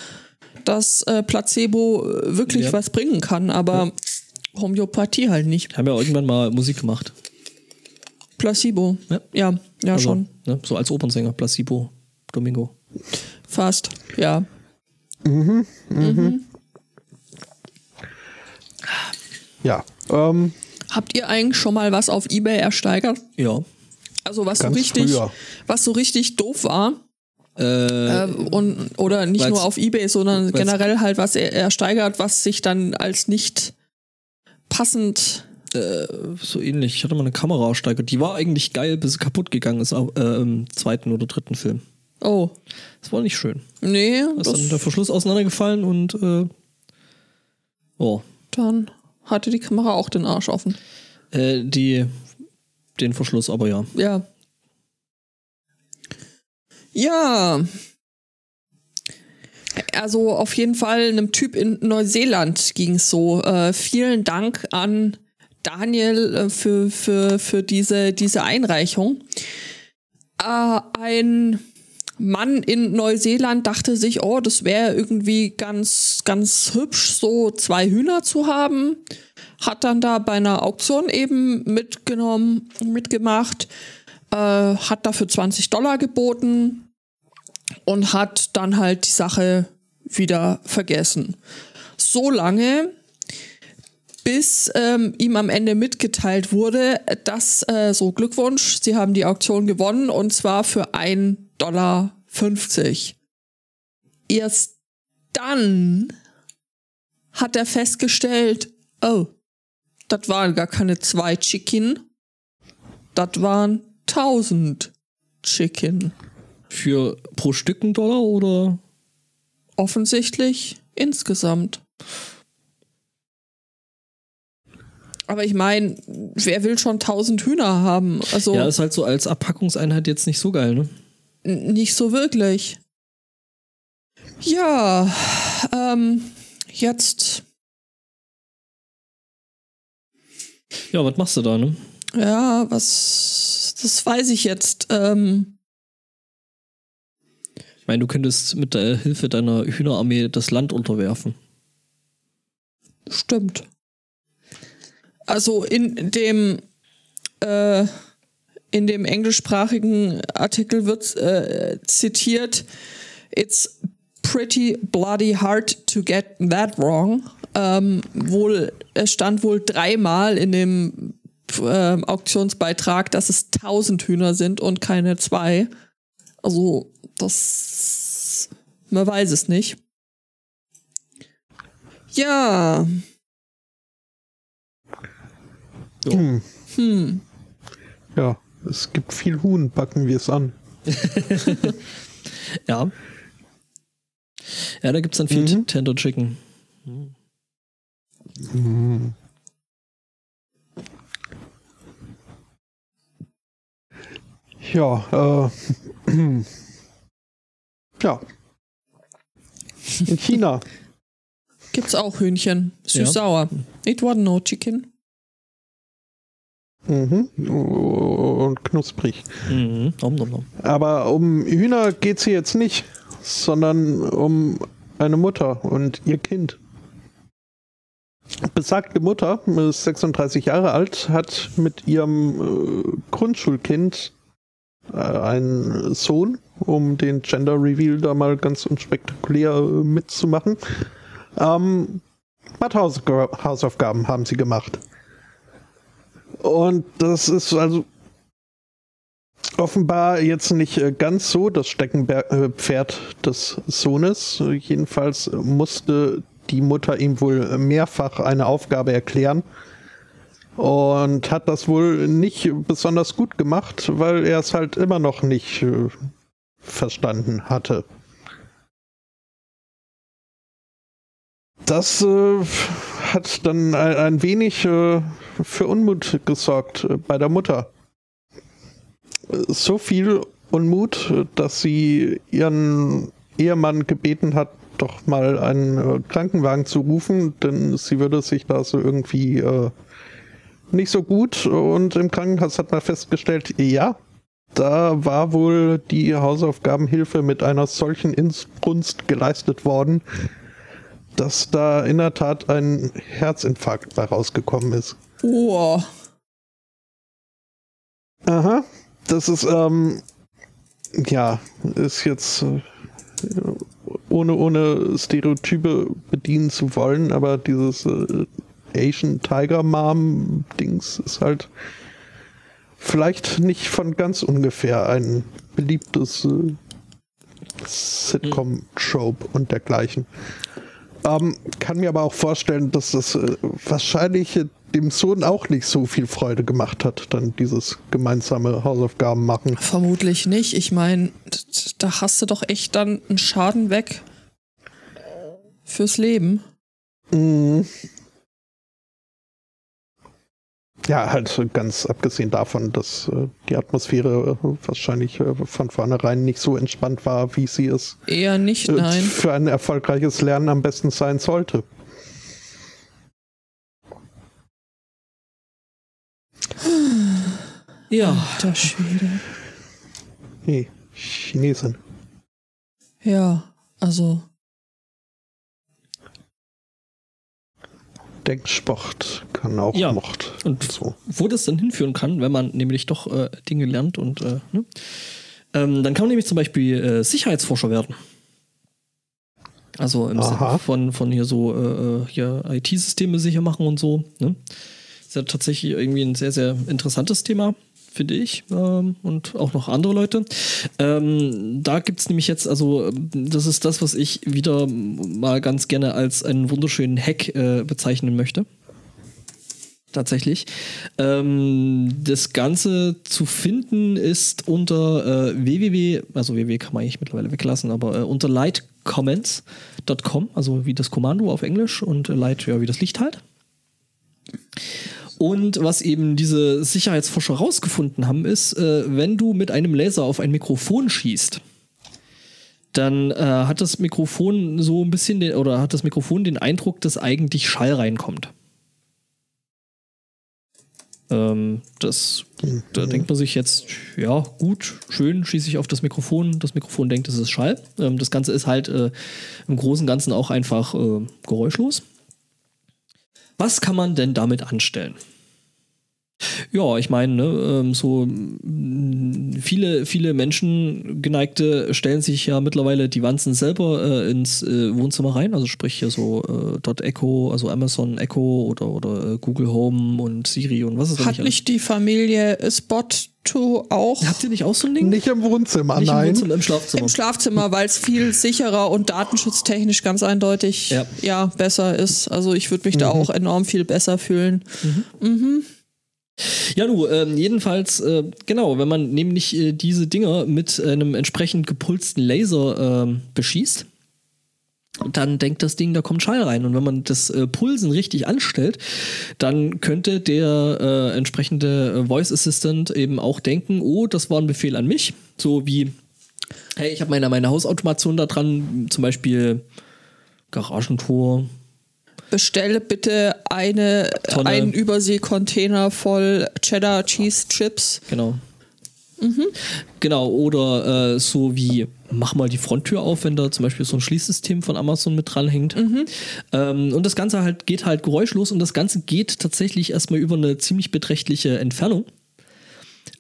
dass äh, Placebo äh, wirklich Ja. was bringen kann, aber Homöopathie halt nicht. haben ja irgendwann mal Musik gemacht. Placebo. Ja. Ja, ja, Also, schon. Ne, so als Opernsänger, Placebo, Domingo. Fast. Ja. Ja. Ähm, Habt ihr eigentlich schon mal was auf Ebay ersteigert? Ja. Also was so richtig, früher. was so richtig doof war? Äh, Äh, und, oder nicht nur auf Ebay, sondern generell halt was er, ersteigert, was sich dann als nicht passend. äh, so ähnlich. Ich hatte mal eine Kamera ersteigert. Die war eigentlich geil, bis sie kaputt gegangen ist äh, im zweiten oder dritten Film. Oh, Das war nicht schön. nee, Da ist dann der Verschluss auseinandergefallen und äh, oh, dann hatte die Kamera auch den Arsch offen. äh, die den Verschluss, aber ja. Ja. Ja. Also auf jeden Fall einem Typ in Neuseeland ging es so. Äh, vielen Dank an Daniel äh, für, für, für diese, diese Einreichung. Äh, ein Mann in Neuseeland dachte sich, oh, das wäre irgendwie ganz, ganz hübsch, so zwei Hühner zu haben. Hat dann da bei einer Auktion eben mitgenommen, mitgemacht, äh, hat dafür 20 Dollar geboten und hat dann halt die Sache wieder vergessen. So lange, bis ähm, ihm am Ende mitgeteilt wurde, dass äh, so Glückwunsch, Sie haben die Auktion gewonnen und zwar für 1,50 Dollar. Erst dann hat er festgestellt, oh, das waren gar keine zwei Chicken, das waren 1000 Chicken. Für pro Stück ein Dollar oder? Offensichtlich insgesamt. Aber ich meine, wer will schon 1000 Hühner haben? Also Ja, ist halt so als Abpackungseinheit jetzt nicht so geil, ne? Nicht so wirklich. Ja, ähm, jetzt, Ja, was machst du da, ne? ja, was, das weiß ich jetzt. Ähm, Ich meine, du könntest mit der Hilfe deiner Hühnerarmee das Land unterwerfen. Stimmt. Also in dem äh, in dem englischsprachigen Artikel wird äh, zitiert, it's pretty bloody hard to get that wrong. Ähm, wohl, es stand wohl dreimal in dem ähm, Auktionsbeitrag, dass es 1000 Hühner sind und keine zwei. Also, das, man weiß es nicht. Ja, hm, hm. ja, es gibt viel Huhn, backen wir es an. Ja. Ja, da gibt's dann viel Mhm. Tender Chicken. Hm. Ja, äh, ja. In China. Gibt's auch Hühnchen. Ja. Süß-sauer. It was no chicken. Mhm. Und knusprig. Mhm. Nom, nom, nom. Aber um Hühner geht es hier jetzt nicht, sondern um eine Mutter und ihr Kind. Besagte Mutter ist 36 Jahre alt, hat mit ihrem äh, Grundschulkind äh, einen Sohn, um den Gender Reveal da mal ganz unspektakulär äh, mitzumachen. Ähm, Hausaufgaben haben sie gemacht. Und das ist also offenbar jetzt nicht äh, ganz so das Steckenpferd des Sohnes. Äh, Jedenfalls musste die Mutter ihm wohl mehrfach eine Aufgabe erklären und hat das wohl nicht besonders gut gemacht, weil er es halt immer noch nicht äh, verstanden hatte. Das äh, hat dann ein, ein wenig äh, für Unmut gesorgt äh, bei der Mutter. So viel Unmut, dass sie ihren Ehemann gebeten hat, doch mal einen äh, Krankenwagen zu rufen, denn sie würde sich da so irgendwie äh, nicht so gut und im Krankenhaus hat man festgestellt, ja, da war wohl die Hausaufgabenhilfe mit einer solchen Inbrunst geleistet worden, dass da in der Tat ein Herzinfarkt bei rausgekommen ist. Oh. Aha, das ist, ähm, ja, ist jetzt äh, ohne, ohne Stereotype bedienen zu wollen, aber dieses äh, Asian Tiger Mom Dings ist halt vielleicht nicht von ganz ungefähr ein beliebtes äh, Sitcom-Trope und dergleichen. Ähm, kann mir aber auch vorstellen, dass das äh, wahrscheinlich dem Sohn auch nicht so viel Freude gemacht hat, dann dieses gemeinsame Hausaufgaben machen. Vermutlich nicht. Ich meine, da hast du doch echt dann einen Schaden weg fürs Leben. Mhm. Ja, halt ganz abgesehen davon, dass äh, die Atmosphäre äh, wahrscheinlich äh, von vornherein nicht so entspannt war, wie sie es eher nicht, nein. für ein erfolgreiches Lernen am besten sein sollte. Ja, der Schwede. Nee, Chinesin. Ja, also Denksport kann auch Ja, Mord. und so. wo das dann hinführen kann, wenn man nämlich doch äh, Dinge lernt und äh, ne? ähm, dann kann man nämlich zum Beispiel äh, Sicherheitsforscher werden. Also im Aha. Sinne von, von hier so äh, äh, hier IT-Systeme sicher machen und so. Ne? Ist ja tatsächlich irgendwie ein sehr, sehr interessantes Thema, finde ich. Ähm, und auch noch andere Leute. Ähm, da gibt es nämlich jetzt, also ähm, das ist das, was ich wieder mal ganz gerne als einen wunderschönen Hack äh, bezeichnen möchte tatsächlich. Ähm, das Ganze zu finden ist unter äh, www, also www kann man eigentlich mittlerweile weglassen, aber äh, unter lightcomments.com, also wie das Kommando auf Englisch und äh, light, ja, wie das Licht halt. Und was eben diese Sicherheitsforscher rausgefunden haben, ist, äh, wenn du mit einem Laser auf ein Mikrofon schießt, dann äh, hat das Mikrofon so ein bisschen den, oder hat das Mikrofon den Eindruck, dass eigentlich Schall reinkommt. Ähm, das, da denkt man sich jetzt, ja, gut, schön, schieße ich auf das Mikrofon. Das Mikrofon denkt, es ist Schall. Ähm, das Ganze ist halt äh, im Großen und Ganzen auch einfach äh, geräuschlos. Was kann man denn damit anstellen? Ja, ich meine, ne, ähm, so viele, viele Menschen geneigte stellen sich ja mittlerweile die Wanzen selber äh, ins äh, Wohnzimmer rein, also sprich hier so äh, Dot Echo, also Amazon Echo oder, oder äh, Google Home und Siri und was ist da hat nicht die Familie Spot to auch Habt ihr nicht auch so ein Ding? Nicht im Wohnzimmer, Nicht im nein. Wohnzimmer, im Schlafzimmer. im Schlafzimmer, weil es viel sicherer und datenschutztechnisch ganz eindeutig Ja. ja. besser ist. Also ich würde mich da auch enorm viel besser fühlen. Ja, du, ähm, jedenfalls, äh, genau, wenn man nämlich äh, diese Dinger mit einem entsprechend gepulsten Laser ähm, beschießt, dann denkt das Ding, da kommt Schall rein. Und wenn man das äh, Pulsen richtig anstellt, dann könnte der äh, entsprechende äh, Voice Assistant eben auch denken, oh, das war ein Befehl an mich. So wie, hey, ich habe meine, meine Hausautomation da dran, zum Beispiel Garagentor, Bestelle bitte eine, Tonne. einen Überseekontainer voll Cheddar Cheese Chips. Genau. Genau, oder äh, so wie mach mal die Fronttür auf, wenn da zum Beispiel so ein Schließsystem von Amazon mit dranhängt. Ähm, und das Ganze halt geht halt geräuschlos und das Ganze geht tatsächlich erstmal über eine ziemlich beträchtliche Entfernung.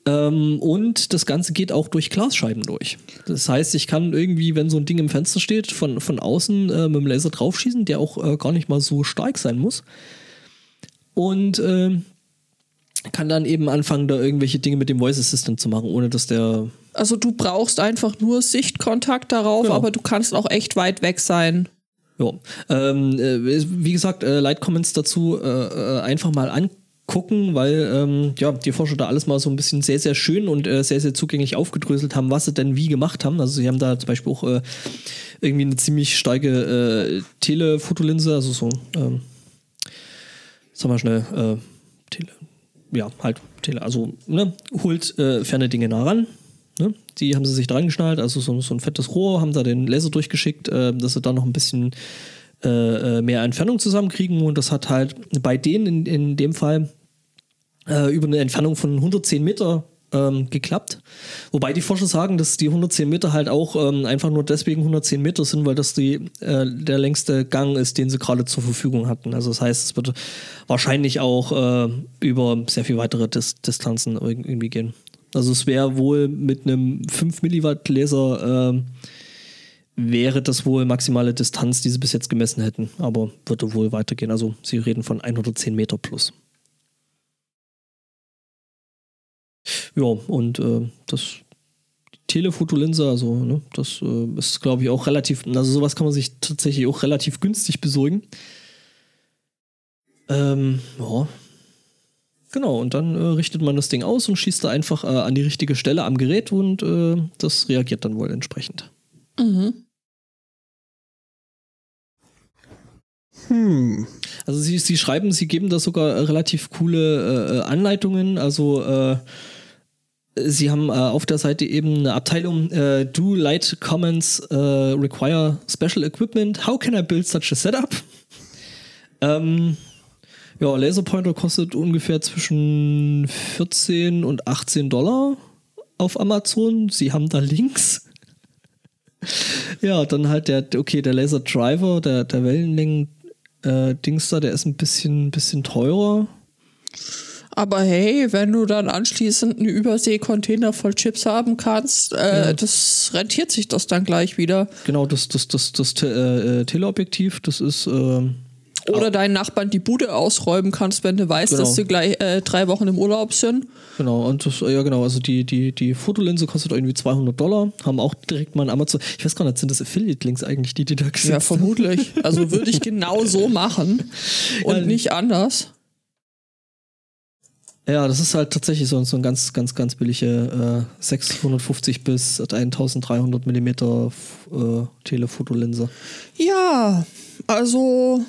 Ähm, und das Ganze geht auch durch Glasscheiben durch. Das heißt, ich kann irgendwie, wenn so ein Ding im Fenster steht, von, von außen äh, mit dem Laser draufschießen, der auch äh, gar nicht mal so stark sein muss. Und ähm, kann dann eben anfangen, da irgendwelche Dinge mit dem Voice Assistant zu machen, ohne dass der. Also du brauchst einfach nur Sichtkontakt darauf, Genau. aber du kannst auch echt weit weg sein. Ja. Ähm, äh, wie gesagt, äh, Light Comments dazu äh, äh, einfach mal angucken, weil ähm, ja, die Forscher da alles mal so ein bisschen sehr, sehr schön und äh, sehr, sehr zugänglich aufgedröselt haben, was sie denn wie gemacht haben. Also sie haben da zum Beispiel auch äh, irgendwie eine ziemlich starke äh, Telefotolinse, also so, ähm, sag mal schnell, äh, Tele, ja, halt, Tele, also, ne, holt äh, ferne Dinge nah ran. Ne? Die haben sie sich dran geschnallt, also so, so ein fettes Rohr, haben da den Laser durchgeschickt, äh, dass sie da noch ein bisschen äh, äh, mehr Entfernung zusammenkriegen und das hat halt bei denen in, in dem Fall äh, über eine Entfernung von 110 Meter ähm, geklappt. Wobei die Forscher sagen, dass die 110 Meter halt auch ähm, einfach nur deswegen 110 Meter sind, weil das die, äh, der längste Gang ist, den sie gerade zur Verfügung hatten. Also das heißt, es wird wahrscheinlich auch äh, über sehr viel weitere Dis Distanzen irg- irgendwie gehen. Also es wäre wohl mit einem 5 Milliwatt Laser äh, wäre das wohl maximale Distanz, die sie bis jetzt gemessen hätten. Aber würde wohl weitergehen. Also sie reden von 110 Meter plus. Ja, und äh, das Telefotolinse, also ne, das äh, ist, glaube ich, auch relativ, also sowas kann man sich tatsächlich auch relativ günstig besorgen. Ähm, ja. Genau, und dann äh, richtet man das Ding aus und schießt da einfach äh, an die richtige Stelle am Gerät und äh, das reagiert dann wohl entsprechend. Mhm. Hm. Also sie, sie schreiben, sie geben da sogar relativ coole äh, Anleitungen, also äh, Sie haben äh, auf der Seite eben eine Abteilung äh, Do Light Comments äh, require special equipment. How can I build such a setup? Ähm, ja, Laserpointer kostet ungefähr zwischen 14 und 18 Dollar auf Amazon. Sie haben da Links. ja, dann halt der, okay, der Laser Driver, der, der Wellenlängen-Dings äh, da, der ist ein bisschen, bisschen teurer. Aber hey, wenn du dann anschließend einen Überseekontainer voll Chips haben kannst, äh, ja. das rentiert sich das dann gleich wieder. Genau, das, das, das, das, das äh, Teleobjektiv, das ist. Äh, oder deinen Nachbarn die Bude ausräumen kannst, wenn du weißt, genau. dass sie gleich äh, drei Wochen im Urlaub sind. Genau, und das, ja genau, also die, die, die Fotolinse kostet irgendwie 200 Dollar, haben auch direkt mal ein Amazon, ich weiß gar nicht, sind das Affiliate-Links eigentlich, die die da gesetzt Ja, vermutlich. Also würde ich genau so machen und ja, nicht anders. Ja, das ist halt tatsächlich so, so ein ganz, ganz, ganz billige äh, 650 bis 1300 Millimeter äh, Telefotolinse. Ja, also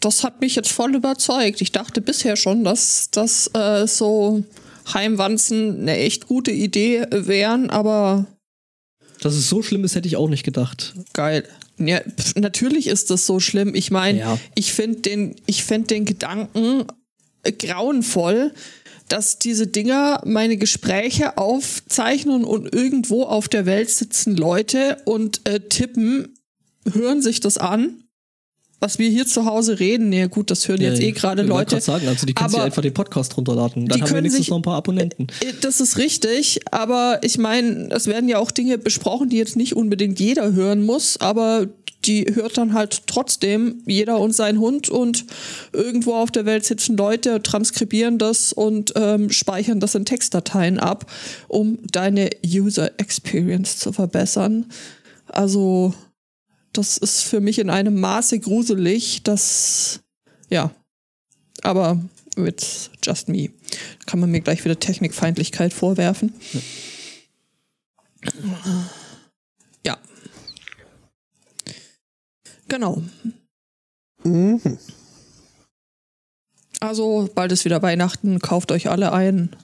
das hat mich jetzt voll überzeugt. Ich dachte bisher schon, dass das äh, so Heimwanzen eine echt gute Idee wären, aber dass es so schlimm ist, hätte ich auch nicht gedacht. Geil. Ja, pf, natürlich ist das so schlimm. Ich meine, ja. ich finde den, ich finde den Gedanken grauenvoll, dass diese Dinger meine Gespräche aufzeichnen und irgendwo auf der Welt sitzen Leute und äh, tippen, hören sich das an. Was wir hier zu Hause reden, ja gut, das hören ja, jetzt eh gerade Leute. Ich sagen, also die können sich einfach den Podcast runterladen. Dann haben wir wenigstens sich, noch ein paar Abonnenten. Äh, das ist richtig, aber ich meine, es werden ja auch Dinge besprochen, die jetzt nicht unbedingt jeder hören muss, aber die hört dann halt trotzdem jeder und sein Hund und irgendwo auf der Welt sitzen Leute, transkribieren das und ähm, speichern das in Textdateien ab, um deine User Experience zu verbessern. Also das ist für mich in einem Maße gruselig, dass ja, aber mit just me kann man mir gleich wieder Technikfeindlichkeit vorwerfen. Ja. ja. Genau. Mhm. Also, bald ist wieder Weihnachten, kauft euch alle ein.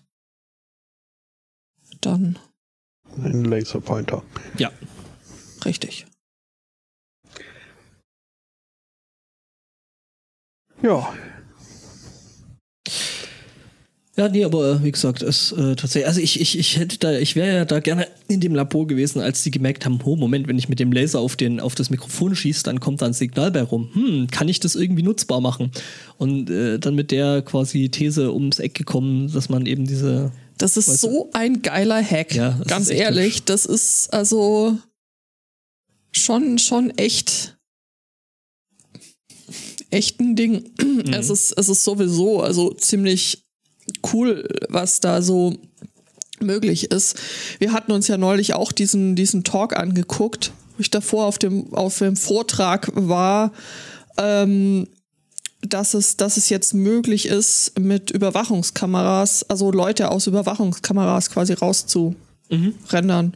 Dann. Ein Laserpointer. Ja. Richtig. Ja, ja, nee, aber äh, wie gesagt, es äh, tatsächlich, also ich, ich, ich hätte da, ich wäre ja da gerne in dem Labor gewesen, als die gemerkt haben, oh Moment, wenn ich mit dem Laser auf den, auf das Mikrofon schieße, dann kommt da ein Signal bei rum. Hm, kann ich das irgendwie nutzbar machen? Und äh, dann mit der quasi These ums Eck gekommen, dass man eben diese. Das ist so ein geiler Hack. Ja, ganz ehrlich, hübsch. das ist also schon, schon echt echt ein Ding. Mhm. Es ist, es ist sowieso also ziemlich cool, was da so möglich ist. Wir hatten uns ja neulich auch diesen, diesen Talk angeguckt, wo ich davor auf dem, auf dem Vortrag war, ähm, dass es, dass es jetzt möglich ist, mit Überwachungskameras, also Leute aus Überwachungskameras quasi rauszurendern. Mhm.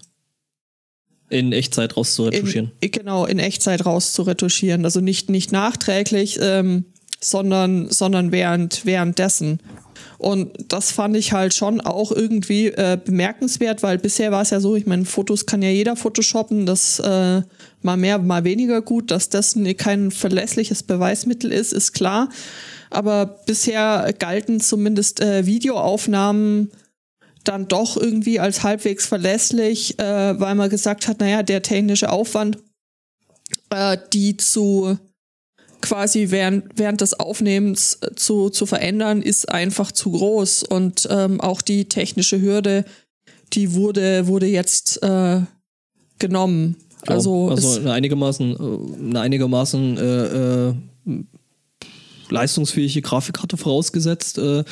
In Echtzeit rauszuretuschieren. In, genau, in Echtzeit rauszuretuschieren. Also nicht, nicht nachträglich, ähm, sondern, sondern während, währenddessen. Und das fand ich halt schon auch irgendwie äh, bemerkenswert, weil bisher war es ja so, ich meine, Fotos kann ja jeder photoshoppen, das äh, mal mehr, mal weniger gut, dass das kein verlässliches Beweismittel ist, ist klar. Aber bisher galten zumindest äh, Videoaufnahmen dann doch irgendwie als halbwegs verlässlich, äh, weil man gesagt hat, naja, der technische Aufwand, äh, die zu quasi während, während des Aufnehmens äh, zu, zu verändern, ist einfach zu groß. Und ähm, auch die technische Hürde, die wurde, wurde jetzt äh, genommen. Ja, also, also eine einigermaßen, äh, eine einigermaßen äh, äh, leistungsfähige Grafikkarte vorausgesetzt, äh,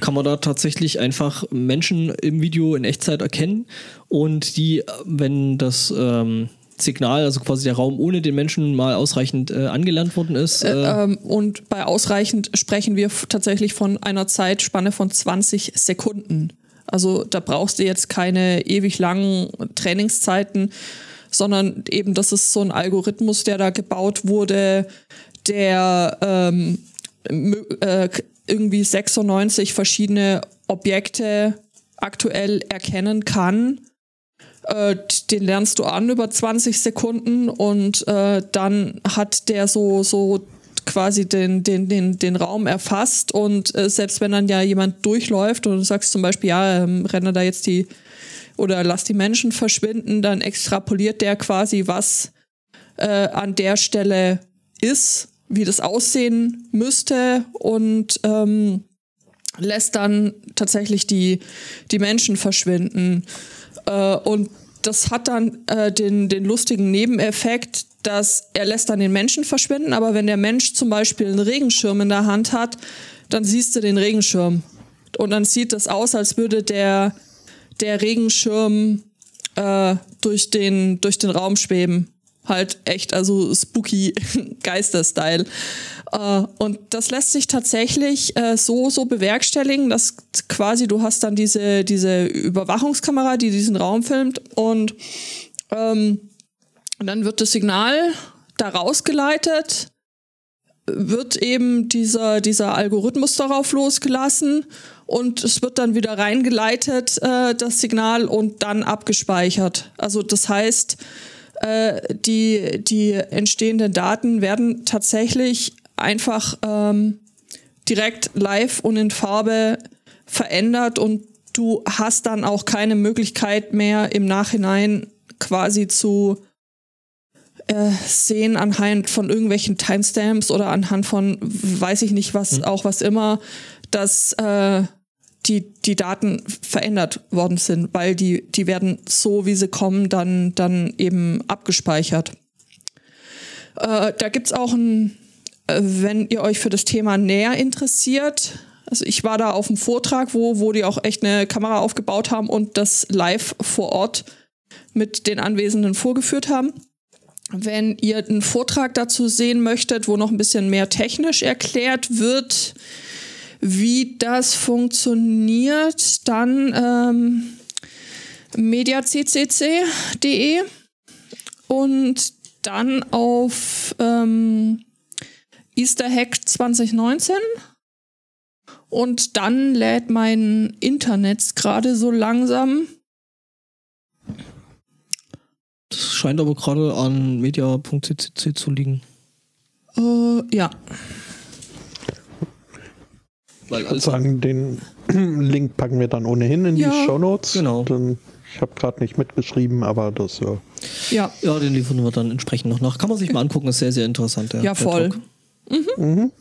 kann man da tatsächlich einfach Menschen im Video in Echtzeit erkennen und die, wenn das ähm, Signal, also quasi der Raum ohne den Menschen mal ausreichend äh, angelernt worden ist. Äh, ähm, und bei ausreichend sprechen wir tatsächlich von einer Zeitspanne von 20 Sekunden. Also da brauchst du jetzt keine ewig langen Trainingszeiten, sondern eben das ist so ein Algorithmus, der da gebaut wurde, der ähm, äh, irgendwie 96 verschiedene Objekte aktuell erkennen kann. Äh, den lernst du an über 20 Sekunden und äh, dann hat der so, so quasi den, den, den, den Raum erfasst und äh, selbst wenn dann ja jemand durchläuft und du sagst zum Beispiel, ja, ähm, renne da jetzt die oder lass die Menschen verschwinden, dann extrapoliert der quasi, was äh, an der Stelle ist, wie das aussehen müsste und ähm, lässt dann tatsächlich die, die Menschen verschwinden. Äh, und das hat dann äh, den, den lustigen Nebeneffekt, dass er lässt dann den Menschen verschwinden, aber wenn der Mensch zum Beispiel einen Regenschirm in der Hand hat, dann siehst du den Regenschirm. Und dann sieht das aus, als würde der, der Regenschirm äh, durch, den, durch den Raum schweben. Halt echt, also spooky Geister-Style. Äh, und das lässt sich tatsächlich äh, so, so bewerkstelligen, dass quasi du hast dann diese, diese Überwachungskamera, die diesen Raum filmt und ähm, dann wird das Signal da rausgeleitet, wird eben dieser, dieser Algorithmus darauf losgelassen und es wird dann wieder reingeleitet, äh, das Signal, und dann abgespeichert. Also das heißt, äh, die, die entstehenden Daten werden tatsächlich einfach ähm, direkt live und in Farbe verändert und du hast dann auch keine Möglichkeit mehr im Nachhinein quasi zu äh, sehen anhand von irgendwelchen Timestamps oder anhand von weiß ich nicht was, mhm. auch was immer, dass äh, die, die Daten verändert worden sind, weil die, die werden so, wie sie kommen, dann, dann eben abgespeichert. Äh, da gibt's auch ein, äh, wenn ihr euch für das Thema näher interessiert, also ich war da auf einem Vortrag, wo, wo die auch echt eine Kamera aufgebaut haben und das live vor Ort mit den Anwesenden vorgeführt haben. Wenn ihr einen Vortrag dazu sehen möchtet, wo noch ein bisschen mehr technisch erklärt wird, wie das funktioniert, dann ähm, mediaccc.de und dann auf ähm, Easter Hack 2019 und dann lädt mein Internet gerade so langsam. Das scheint aber gerade an media.ccc zu liegen. Uh, ja. Weil ich würde sagen, den Link packen wir dann ohnehin in ja, die Show Notes. Genau. Dann, ich habe gerade nicht mitgeschrieben, aber das ja. Ja. Ja, den liefern wir dann entsprechend noch nach. Kann man sich mal angucken, ist sehr, sehr interessant. Der, ja, voll. Mhm. Mhm.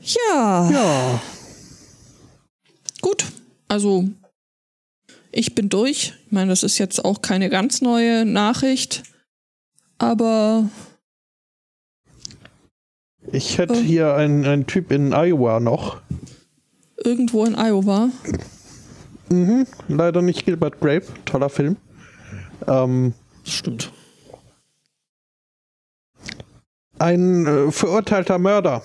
Ja. Ja. Gut. Also, ich bin durch. Ich meine, das ist jetzt auch keine ganz neue Nachricht. Aber ich hätte oh. hier einen, einen Typ in Iowa noch. Irgendwo in Iowa? Mhm, leider nicht Gilbert Grape, toller Film. Ähm, Stimmt. Ein äh, verurteilter Mörder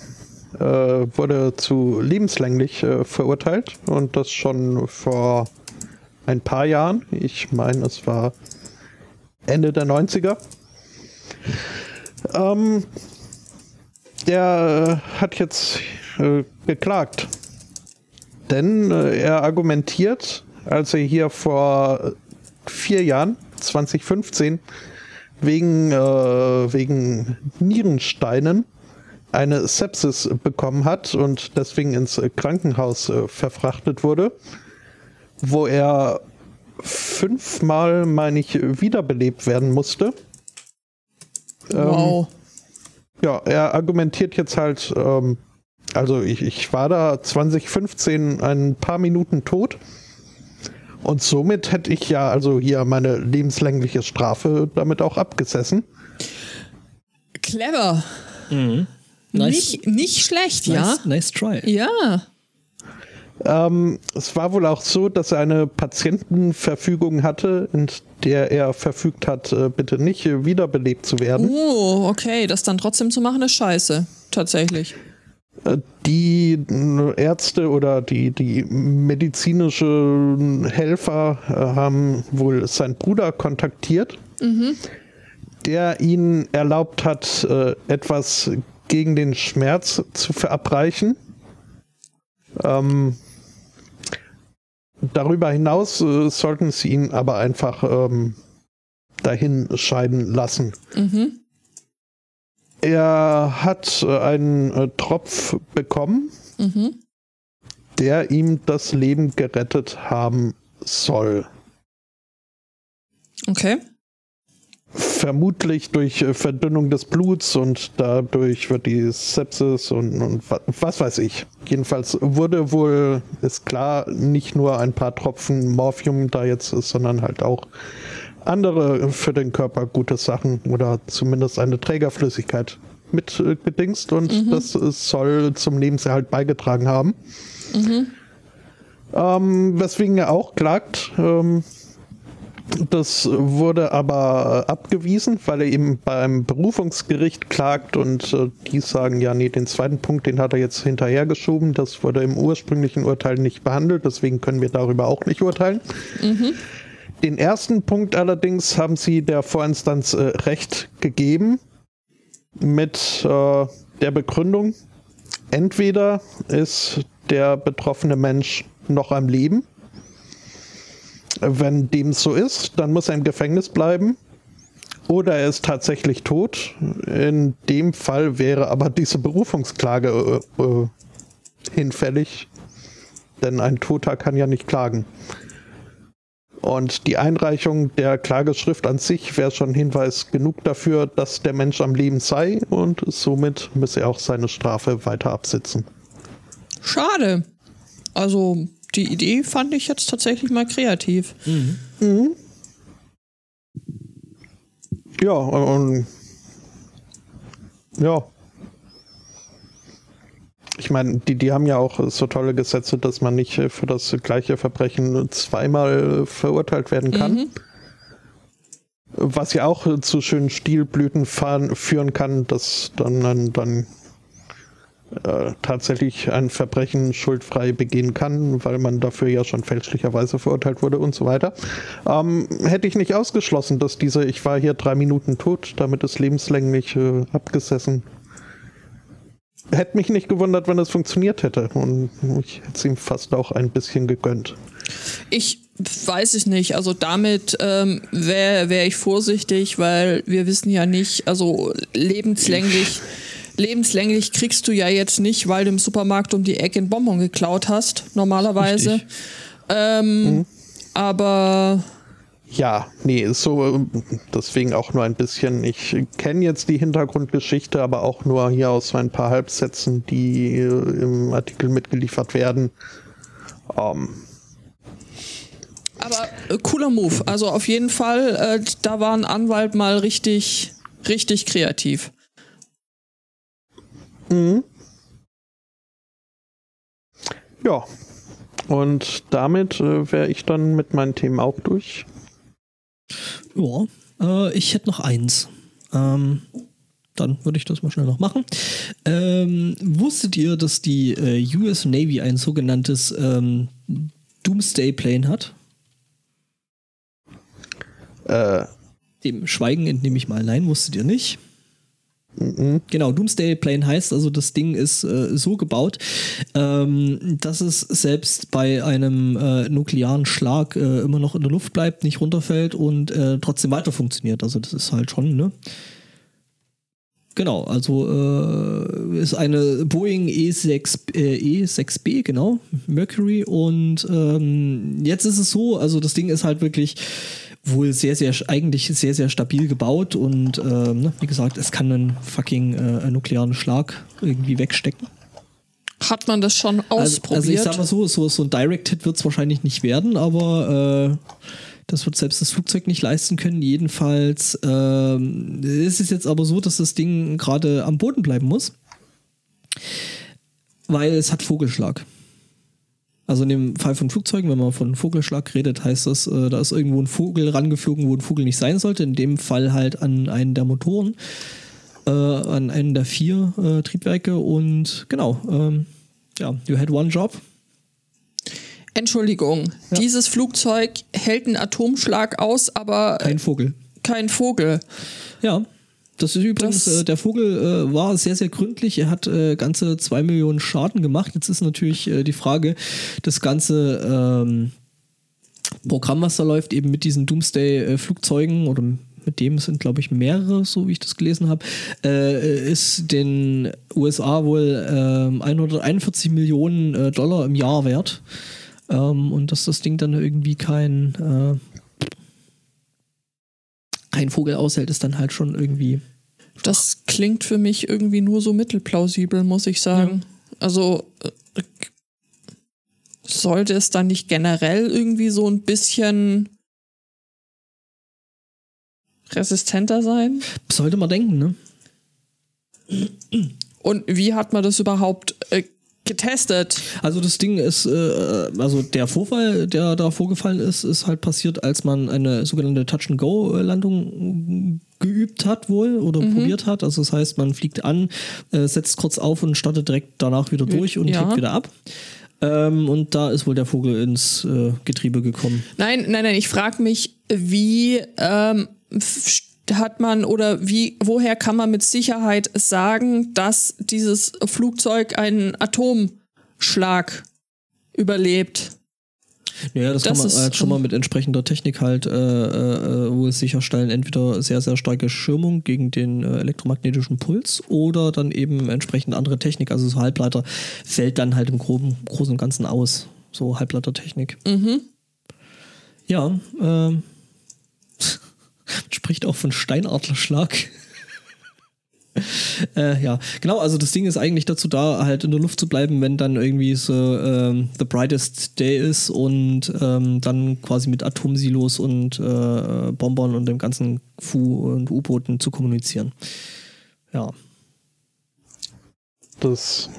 äh, wurde zu lebenslänglich äh, verurteilt und das schon vor ein paar Jahren. Ich meine, es war Ende der 90er. Ähm, der äh, hat jetzt äh, geklagt. Denn äh, er argumentiert, als er hier vor vier Jahren, 2015, wegen, äh, wegen Nierensteinen eine Sepsis bekommen hat und deswegen ins Krankenhaus äh, verfrachtet wurde, wo er fünfmal, meine ich, wiederbelebt werden musste. Ähm, wow. Ja, er argumentiert jetzt halt, ähm, also ich, ich war da 2015 ein paar Minuten tot. Und somit hätte ich ja also hier meine lebenslängliche Strafe damit auch abgesessen. Clever. Mhm. Nice. Nicht, nicht schlecht, nice, ja. Nice try. Ja. Ähm, es war wohl auch so, dass er eine Patientenverfügung hatte, in der er verfügt hat, äh, bitte nicht wiederbelebt zu werden. Oh, okay, das dann trotzdem zu machen ist scheiße, tatsächlich. Äh, die Ärzte oder die, die medizinischen Helfer äh, haben wohl seinen Bruder kontaktiert, mhm. der ihnen erlaubt hat, etwas gegen den Schmerz zu verabreichen. Ähm, darüber hinaus äh, sollten sie ihn aber einfach ähm, dahin scheiden lassen. Mhm. Er hat äh, einen äh, Tropf bekommen, mhm. der ihm das Leben gerettet haben soll. Okay vermutlich durch äh, Verdünnung des Bluts und dadurch wird die Sepsis und, und, was weiß ich. Jedenfalls wurde wohl, ist klar, nicht nur ein paar Tropfen Morphium da jetzt ist, sondern halt auch andere für den Körper gute Sachen oder zumindest eine Trägerflüssigkeit mitgedingst äh, und mhm. das soll zum Lebenserhalt beigetragen haben. Mhm. Ähm, weswegen er auch klagt, ähm, das wurde aber abgewiesen, weil er eben beim Berufungsgericht klagt und äh, die sagen, ja, nee, den zweiten Punkt, den hat er jetzt hinterhergeschoben. Das wurde im ursprünglichen Urteil nicht behandelt, deswegen können wir darüber auch nicht urteilen. Mhm. Den ersten Punkt allerdings haben sie der Vorinstanz äh, Recht gegeben mit äh, der Begründung, entweder ist der betroffene Mensch noch am Leben wenn dem so ist, dann muss er im Gefängnis bleiben. Oder er ist tatsächlich tot. In dem Fall wäre aber diese Berufungsklage äh, äh, hinfällig. Denn ein Toter kann ja nicht klagen. Und die Einreichung der Klageschrift an sich wäre schon Hinweis genug dafür, dass der Mensch am Leben sei und somit müsse er auch seine Strafe weiter absitzen. Schade. Also die Idee fand ich jetzt tatsächlich mal kreativ. Mhm. Mhm. Ja, und ja. Ich meine, die, die haben ja auch so tolle Gesetze, dass man nicht für das gleiche Verbrechen zweimal verurteilt werden kann. Mhm. Was ja auch zu schönen Stilblüten fahren, führen kann, dass dann, dann, dann äh, tatsächlich ein Verbrechen schuldfrei begehen kann, weil man dafür ja schon fälschlicherweise verurteilt wurde und so weiter. Ähm, hätte ich nicht ausgeschlossen, dass diese Ich war hier drei Minuten tot, damit ist lebenslänglich äh, abgesessen. Hätte mich nicht gewundert, wenn es funktioniert hätte. Und ich hätte es ihm fast auch ein bisschen gegönnt. Ich weiß ich nicht. Also damit ähm, wäre wär ich vorsichtig, weil wir wissen ja nicht, also lebenslänglich lebenslänglich kriegst du ja jetzt nicht, weil du im Supermarkt um die Ecke ein Bonbon geklaut hast, normalerweise. Ähm, mhm. Aber. Ja, nee, so deswegen auch nur ein bisschen. Ich kenne jetzt die Hintergrundgeschichte, aber auch nur hier aus ein paar Halbsätzen, die äh, im Artikel mitgeliefert werden. Ähm, aber äh, cooler Move. Also auf jeden Fall, äh, da war ein Anwalt mal richtig, richtig kreativ. Mhm. Ja. Und damit äh, wäre ich dann mit meinen Themen auch durch. Ja, äh, ich hätte noch eins. Ähm, dann würde ich das mal schnell noch machen. Ähm, wusstet ihr, dass die äh, US Navy ein sogenanntes ähm, Doomsday Plane hat? Äh. Dem Schweigen entnehme ich mal nein, wusstet ihr nicht. Mhm. Genau, Doomsday Plane heißt also, das Ding ist äh, so gebaut, ähm, dass es selbst bei einem äh, nuklearen Schlag äh, immer noch in der Luft bleibt, nicht runterfällt und äh, trotzdem weiter funktioniert. Also das ist halt schon, ne? Genau, also äh, ist eine Boeing E6, äh, E6B, genau, Mercury. Und ähm, jetzt ist es so, also das Ding ist halt wirklich wohl sehr, sehr, eigentlich sehr, sehr stabil gebaut und äh, ne, wie gesagt, es kann einen fucking äh, nuklearen Schlag irgendwie wegstecken. Hat man das schon ausprobiert? Also, also ich sag mal so, so, so ein Direct-Hit wird es wahrscheinlich nicht werden, aber äh, das wird selbst das Flugzeug nicht leisten können. Jedenfalls ähm, ist es jetzt aber so, dass das Ding gerade am Boden bleiben muss, weil es hat Vogelschlag. Also in dem Fall von Flugzeugen, wenn man von Vogelschlag redet, heißt das, äh, da ist irgendwo ein Vogel rangeflogen, wo ein Vogel nicht sein sollte. In dem Fall halt an einen der Motoren, äh, an einen der vier äh, Triebwerke. Und genau, ähm, ja, you had one job. Entschuldigung, ja. dieses Flugzeug hält einen Atomschlag aus, aber. Kein Vogel. Kein Vogel. Ja. Das ist übrigens, das, äh, der Vogel äh, war sehr, sehr gründlich. Er hat äh, ganze zwei Millionen Schaden gemacht. Jetzt ist natürlich äh, die Frage, das ganze ähm, Programm, was da läuft, eben mit diesen Doomsday-Flugzeugen oder mit dem sind, glaube ich, mehrere, so wie ich das gelesen habe, äh, ist den USA wohl äh, 141 Millionen äh, Dollar im Jahr wert. Ähm, und dass das Ding dann irgendwie kein, kein Vogel aushält, ist dann halt schon irgendwie. Das klingt für mich irgendwie nur so mittelplausibel, muss ich sagen. Ja. Also äh, sollte es dann nicht generell irgendwie so ein bisschen resistenter sein? Sollte man denken, ne? Und wie hat man das überhaupt äh, getestet. Also das Ding ist, äh, also der Vorfall, der da vorgefallen ist, ist halt passiert, als man eine sogenannte Touch-and-Go-Landung geübt hat wohl oder mhm. probiert hat. Also das heißt, man fliegt an, äh, setzt kurz auf und startet direkt danach wieder durch und ja. hebt wieder ab. Ähm, und da ist wohl der Vogel ins äh, Getriebe gekommen. Nein, nein, nein, ich frage mich, wie ähm, hat man oder wie, woher kann man mit Sicherheit sagen, dass dieses Flugzeug einen Atomschlag überlebt? Ja, das, das kann man halt schon mal mit entsprechender Technik halt äh, äh, wohl sicherstellen. Entweder sehr, sehr starke Schirmung gegen den äh, elektromagnetischen Puls oder dann eben entsprechend andere Technik. Also so Halbleiter fällt dann halt im Groben, Großen und Ganzen aus. So Halbleitertechnik. Mhm. Ja, ähm. spricht auch von Steinadlerschlag. äh, ja, genau, also das Ding ist eigentlich dazu da, halt in der Luft zu bleiben, wenn dann irgendwie so ähm, The Brightest Day ist und ähm, dann quasi mit Atomsilos und äh, Bombern und dem ganzen Fu und U-Booten zu kommunizieren. Ja. Das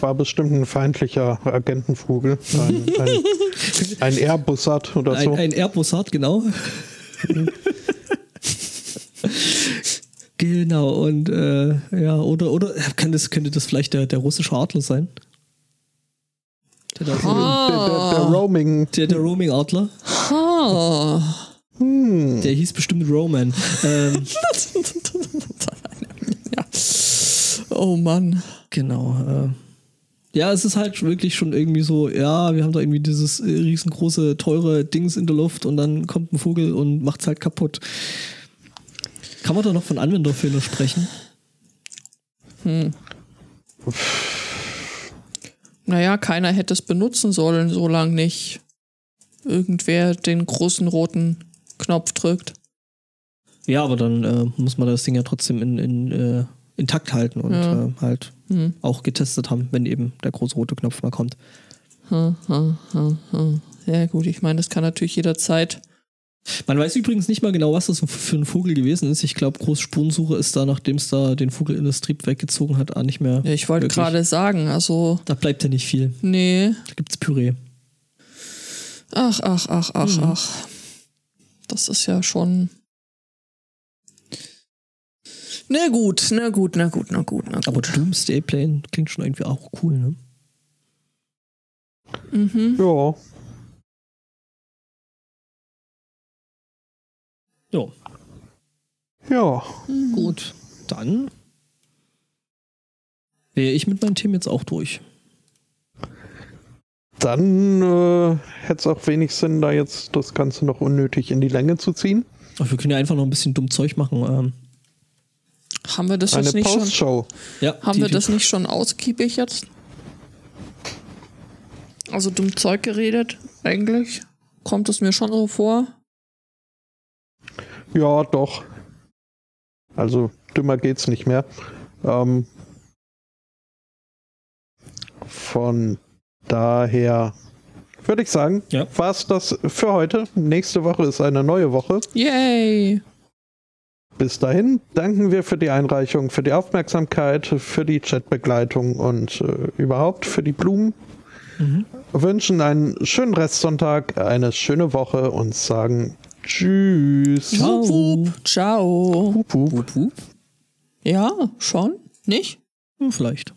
war bestimmt ein feindlicher Agentenvogel. Ein, ein, ein Airbussard oder so. Ein, ein Airbussard, genau. genau, und äh, ja, oder, oder kann das, könnte das vielleicht der, der russische Adler sein? Der, der, ah. der, der, Roaming. Der, der Roaming-Adler. Ah. Hm. Der hieß bestimmt Roman. Ähm, ja. Oh Mann. Genau. Äh, ja, es ist halt wirklich schon irgendwie so, ja, wir haben da irgendwie dieses äh, riesengroße, teure Dings in der Luft und dann kommt ein Vogel und macht's halt kaputt. Kann man da noch von Anwenderfehler sprechen? Hm. Naja, keiner hätte es benutzen sollen, solange nicht irgendwer den großen roten Knopf drückt. Ja, aber dann äh, muss man das Ding ja trotzdem in, in, äh, intakt halten und ja. äh, halt hm. auch getestet haben, wenn eben der große rote Knopf mal kommt. Hm, hm, hm, hm. ja, gut, ich meine, das kann natürlich jederzeit man weiß übrigens nicht mal genau, was das für ein Vogel gewesen ist. Ich glaube, Großspurensuche ist da, nachdem es da den Vogel in das Trieb weggezogen hat, auch nicht mehr. Ja, ich wollte gerade sagen, also. Da bleibt ja nicht viel. Nee. Da gibt's Püree. Ach, ach, ach, ach, mhm. ach. Das ist ja schon. Na gut, na gut, na gut, na gut, na gut. Aber Doomsday Plane klingt schon irgendwie auch cool, ne? Mhm. Ja. Ja. Ja. Gut, dann wäre ich mit meinen Themen jetzt auch durch. Dann äh, hätte es auch wenig Sinn, da jetzt das Ganze noch unnötig in die Länge zu ziehen. Ach, wir können ja einfach noch ein bisschen dumm Zeug machen. Ähm. Haben wir das Eine jetzt nicht Postshow. schon? Ja, haben wir das nicht schon ausgiebig jetzt? Also dumm Zeug geredet, eigentlich? Kommt es mir schon so vor? Ja, doch. Also dümmer geht's nicht mehr. Ähm, von daher würde ich sagen, Ja. war's das für heute. Nächste Woche ist eine neue Woche. Yay! Bis dahin danken wir für die Einreichung, für die Aufmerksamkeit, für die Chatbegleitung und äh, überhaupt für die Blumen. Mhm. Wünschen einen schönen Restsonntag, eine schöne Woche und sagen Tschüss. Ciao. Wup. Ciao. Wup, wup. Ja, schon? Nicht? Hm, Vielleicht.